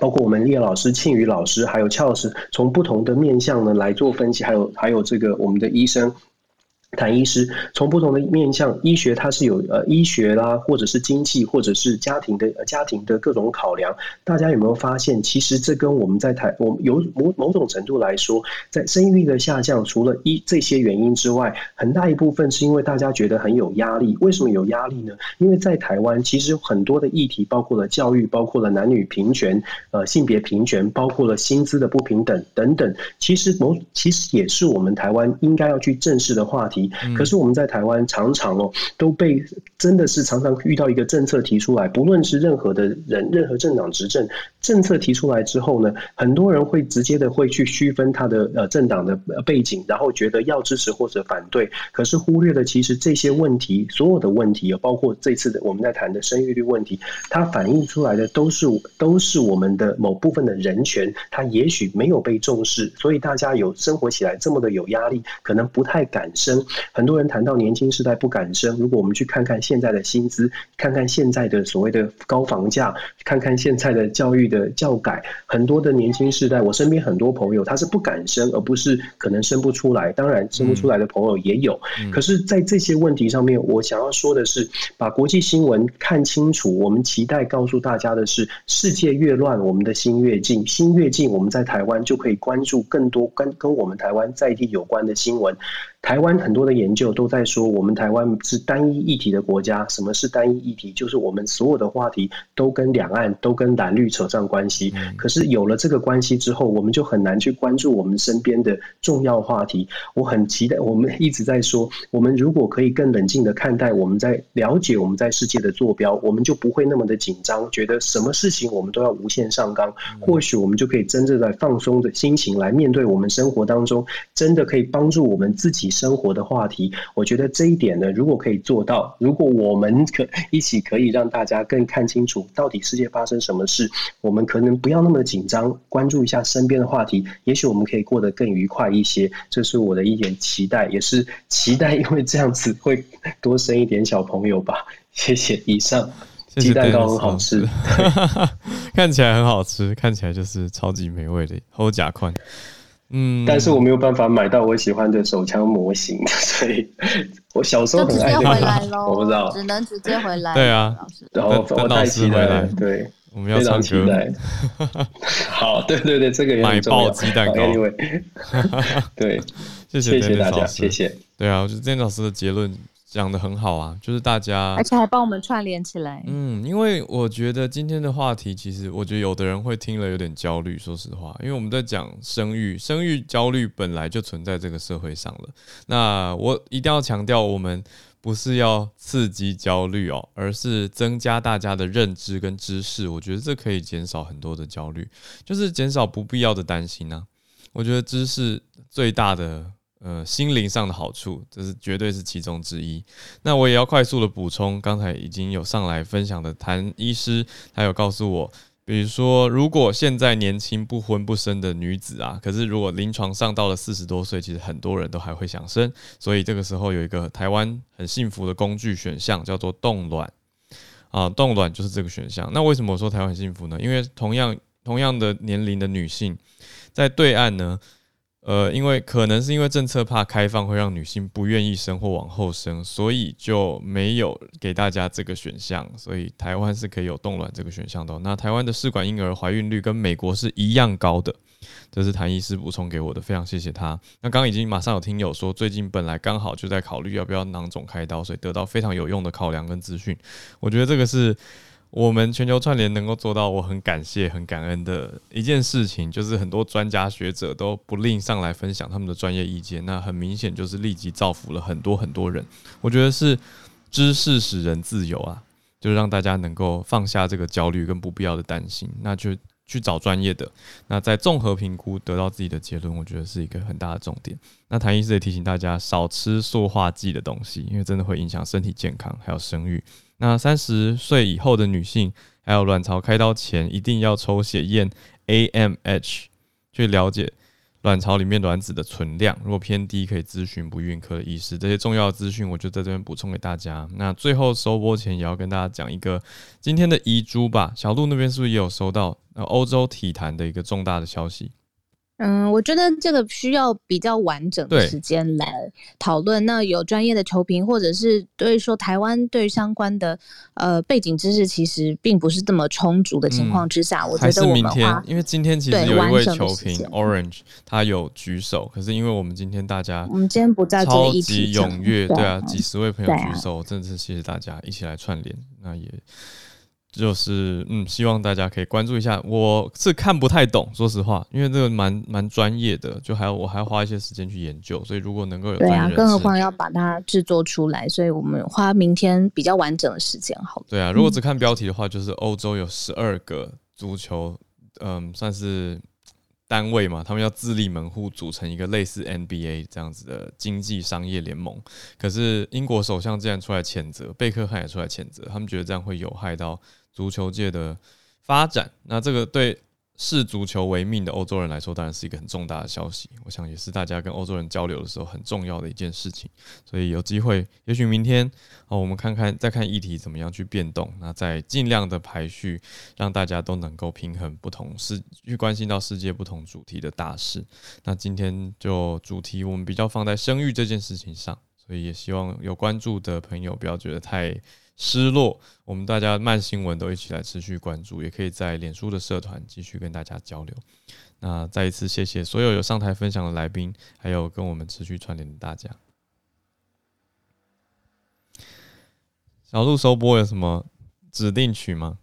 包括我们叶老师、庆宇老师，还有俏老师，从不同的面向呢来做分析，还有还有这个我们的医生。谭医师从不同的面向，医学它是有呃医学啦，或者是经济，或者是家庭的家庭的各种考量。大家有没有发现，其实这跟我们在台，我们有某某种程度来说，在生育率的下降，除了一这些原因之外，很大一部分是因为大家觉得很有压力。为什么有压力呢？因为在台湾，其实很多的议题，包括了教育，包括了男女平权，呃性别平权，包括了薪资的不平等等等，其实某其实也是我们台湾应该要去正视的话题。可是我们在台湾常常哦都被真的是常常遇到一个政策提出来，不论是任何的人、任何政党执政，政策提出来之后呢，很多人会直接的会去区分他的呃政党的背景，然后觉得要支持或者反对，可是忽略了其实这些问题，所有的问题，包括这次的我们在谈的生育率问题，它反映出来的都是都是我们的某部分的人权，它也许没有被重视，所以大家有生活起来这么的有压力，可能不太敢生。很多人谈到年轻世代不敢生，如果我们去看看现在的薪资，看看现在的所谓的高房价，看看现在的教育的教改，很多的年轻世代，我身边很多朋友他是不敢生，而不是可能生不出来。当然，生不出来的朋友也有。可是，在这些问题上面，我想要说的是，把国际新闻看清楚。我们期待告诉大家的是，世界越乱，我们的心越静。心越静，我们在台湾就可以关注更多跟跟我们台湾在地有关的新闻。台湾很多的研究都在说，我们台湾是单一议题的国家。什么是单一议题？就是我们所有的话题都跟两岸、都跟蓝绿扯上关系。可是有了这个关系之后，我们就很难去关注我们身边的重要话题。我很期待，我们一直在说，我们如果可以更冷静的看待，我们在了解我们在世界的坐标，我们就不会那么的紧张，觉得什么事情我们都要无限上纲。或许我们就可以真正在放松的心情来面对我们生活当中，真的可以帮助我们自己。生活的话题，我觉得这一点呢，如果可以做到，如果我们可一起可以让大家更看清楚到底世界发生什么事，我们可能不要那么紧张，关注一下身边的话题，也许我们可以过得更愉快一些。这是我的一点期待，也是期待，因为这样子会多生一点小朋友吧。谢谢。以上，鸡蛋糕很好吃，看起来很好吃，看起来就是超级美味的齁甲款。嗯，但是我没有办法买到我喜欢的手枪模型，所以我小时候很爱、这个、回来咯 我不知道，只能直接回来。对啊，然后我太期待了，对，我们要唱歌。好，对对对，这个也很重要。买爆鸡蛋糕，Anyway，对，谢谢谢谢大家，谢谢。对啊，我觉得 Dennis 老师的结论。讲的很好啊，就是大家，而且还帮我们串联起来。嗯，因为我觉得今天的话题，其实我觉得有的人会听了有点焦虑。说实话，因为我们在讲生育，生育焦虑本来就存在这个社会上了。那我一定要强调，我们不是要刺激焦虑哦，而是增加大家的认知跟知识。我觉得这可以减少很多的焦虑，就是减少不必要的担心啊。我觉得知识最大的。呃，心灵上的好处，这是绝对是其中之一。那我也要快速的补充，刚才已经有上来分享的谭医师，他有告诉我，比如说，如果现在年轻不婚不生的女子啊，可是如果临床上到了四十多岁，其实很多人都还会想生，所以这个时候有一个台湾很幸福的工具选项，叫做冻卵。啊，冻卵就是这个选项。那为什么我说台湾很幸福呢？因为同样同样的年龄的女性，在对岸呢，呃，因为可能是因为政策怕开放会让女性不愿意生或往后生，所以就没有给大家这个选项。所以台湾是可以有冻卵这个选项的。那台湾的试管婴儿怀孕率跟美国是一样高的。这是谭医师补充给我的，非常谢谢他。那刚刚已经马上有听友说，最近本来刚好就在考虑要不要囊肿开刀，所以得到非常有用的考量跟资讯。我觉得这个是我们全球串联能够做到，我很感谢、很感恩的一件事情，就是很多专家学者都不吝上来分享他们的专业意见。那很明显就是立即造福了很多很多人。我觉得是知识使人自由啊，就让大家能够放下这个焦虑跟不必要的担心，那就。去找专业的，那在综合评估得到自己的结论，我觉得是一个很大的重点。那谭医师也提醒大家少吃塑化剂的东西，因为真的会影响身体健康还有生育。那三十岁以后的女性，还有卵巢开刀前一定要抽血验 AMH 去了解。卵巢里面卵子的存量，如果偏低，可以咨询不孕科的医师。这些重要的资讯，我就在这边补充给大家。那最后收播前，也要跟大家讲一个今天的遗珠吧。小鹿那边是不是也有收到？呃，欧洲体坛的一个重大的消息。嗯，我觉得这个需要比较完整的时间来讨论。那有专业的球评，或者是对说台湾对相关的呃背景知识，其实并不是这么充足的情况之下，嗯、我觉得我们明天，因为今天其实有一位球评 Orange，他有举手，可是因为我们今天大家，我们今天不在超级踊跃，对啊，几十位朋友举手，真的是谢谢大家一起来串联，那也。就是嗯，希望大家可以关注一下。我是看不太懂，说实话，因为这个蛮蛮专业的，就还要我还要花一些时间去研究。所以如果能够有对啊，更何况要把它制作出来，所以我们花明天比较完整的时间。好，对啊，如果只看标题的话，就是欧洲有十二个足球，嗯，算是单位嘛，他们要自立门户，组成一个类似 NBA 这样子的经济商业联盟。可是英国首相竟然出来谴责，贝克汉也出来谴责，他们觉得这样会有害到。足球界的发展，那这个对视足球为命的欧洲人来说，当然是一个很重大的消息。我想也是大家跟欧洲人交流的时候很重要的一件事情。所以有机会，也许明天哦，我们看看再看议题怎么样去变动，那再尽量的排序，让大家都能够平衡不同世去关心到世界不同主题的大事。那今天就主题我们比较放在生育这件事情上，所以也希望有关注的朋友不要觉得太。失落，我们大家慢新闻都一起来持续关注，也可以在脸书的社团继续跟大家交流。那再一次谢谢所有有上台分享的来宾，还有跟我们持续串联的大家。小鹿收播有什么指定曲吗？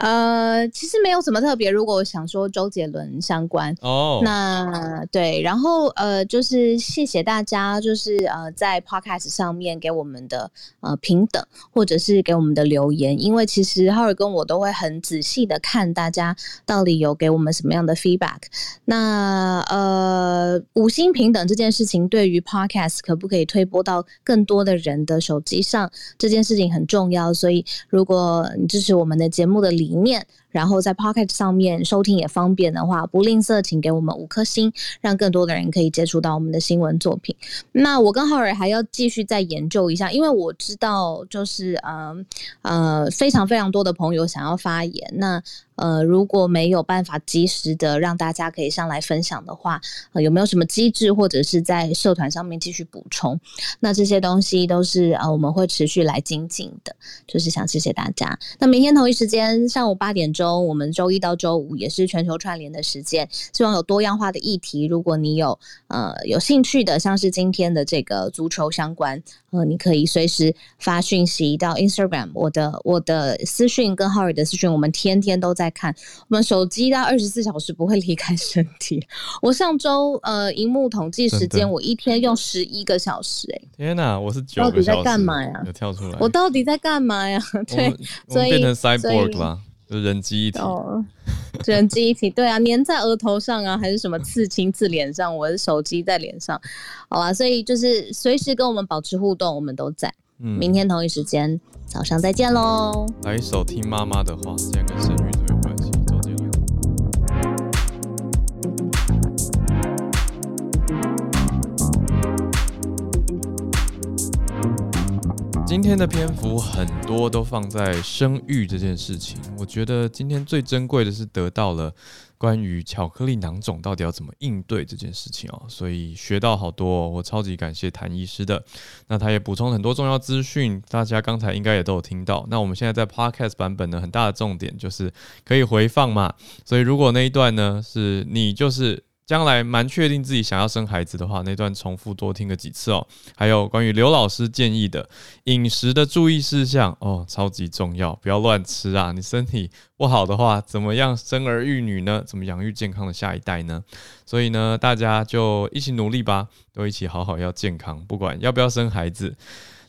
呃，其实没有什么特别。如果我想说周杰伦相关哦，那对，然后呃，就是谢谢大家，就是呃，在 Podcast 上面给我们的呃平等，或者是给我们的留言，因为其实浩尔跟我都会很仔细的看大家到底有给我们什么样的 feedback。那呃，五星平等这件事情，对于 Podcast 可不可以推播到更多的人的手机上，这件事情很重要。所以，如果你支持我们的节目的理念，然后在 Pocket 上面收听也方便的话，不吝啬，请给我们五颗星，让更多的人可以接触到我们的新闻作品。那我跟浩尔还要继续再研究一下，因为我知道就是呃呃非常非常多的朋友想要发言，那。呃，如果没有办法及时的让大家可以上来分享的话，呃，有没有什么机制或者是在社团上面继续补充？那这些东西都是呃我们会持续来精进的，就是想谢谢大家。那明天同一时间上午八点钟，我们周一到周五也是全球串联的时间，希望有多样化的议题。如果你有呃有兴趣的，像是今天的这个足球相关，呃，你可以随时发讯息到 Instagram，我的我的私讯跟浩尔的私讯，我们天天都在。看我们手机，到二十四小时不会离开身体。我上周呃，荧幕统计时间，我一天用十一个小时，欸。哎，天哪，我是九个小时。到底在干嘛呀？有跳出来。我到底在干嘛呀？对，所以变成 cyborg 了，就人机一体。哦，人机一体，对啊，粘在额头上啊，还是什么刺青刺脸上？我的手机在脸上，好吧，所以就是随时跟我们保持互动，我们都在。嗯，明天同一时间早上再见喽。来一首听妈妈的话，这样跟生育。今天的篇幅很多都放在生育这件事情，我觉得今天最珍贵的是得到了关于巧克力囊肿到底要怎么应对这件事情哦，所以学到好多，我超级感谢谭医师的。那他也补充很多重要资讯，大家刚才应该也都有听到。那我们现在在 Podcast 版本呢，很大的重点就是可以回放嘛，所以如果那一段呢是你就是。将来蛮确定自己想要生孩子的话，那段重复多听个几次哦。还有关于刘老师建议的饮食的注意事项哦，超级重要，不要乱吃啊！你身体不好的话，怎么样生儿育女呢？怎么养育健康的下一代呢？所以呢，大家就一起努力吧，都一起好好要健康，不管要不要生孩子。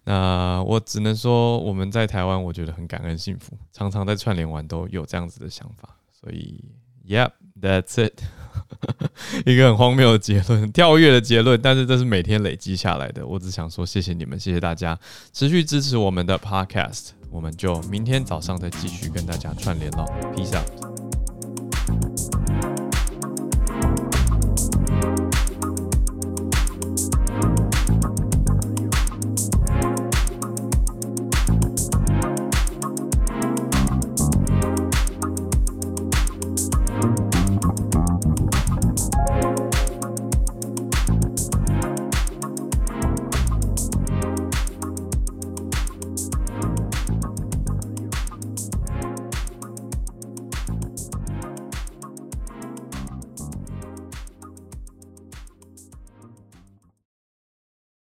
那我只能说，我们在台湾，我觉得很感恩幸福，常常在串联完都有这样子的想法。所以，Yep，that's it。一个很荒谬的结论，跳跃的结论，但是这是每天累积下来的。我只想说，谢谢你们，谢谢大家持续支持我们的 Podcast，我们就明天早上再继续跟大家串联喽，Peace。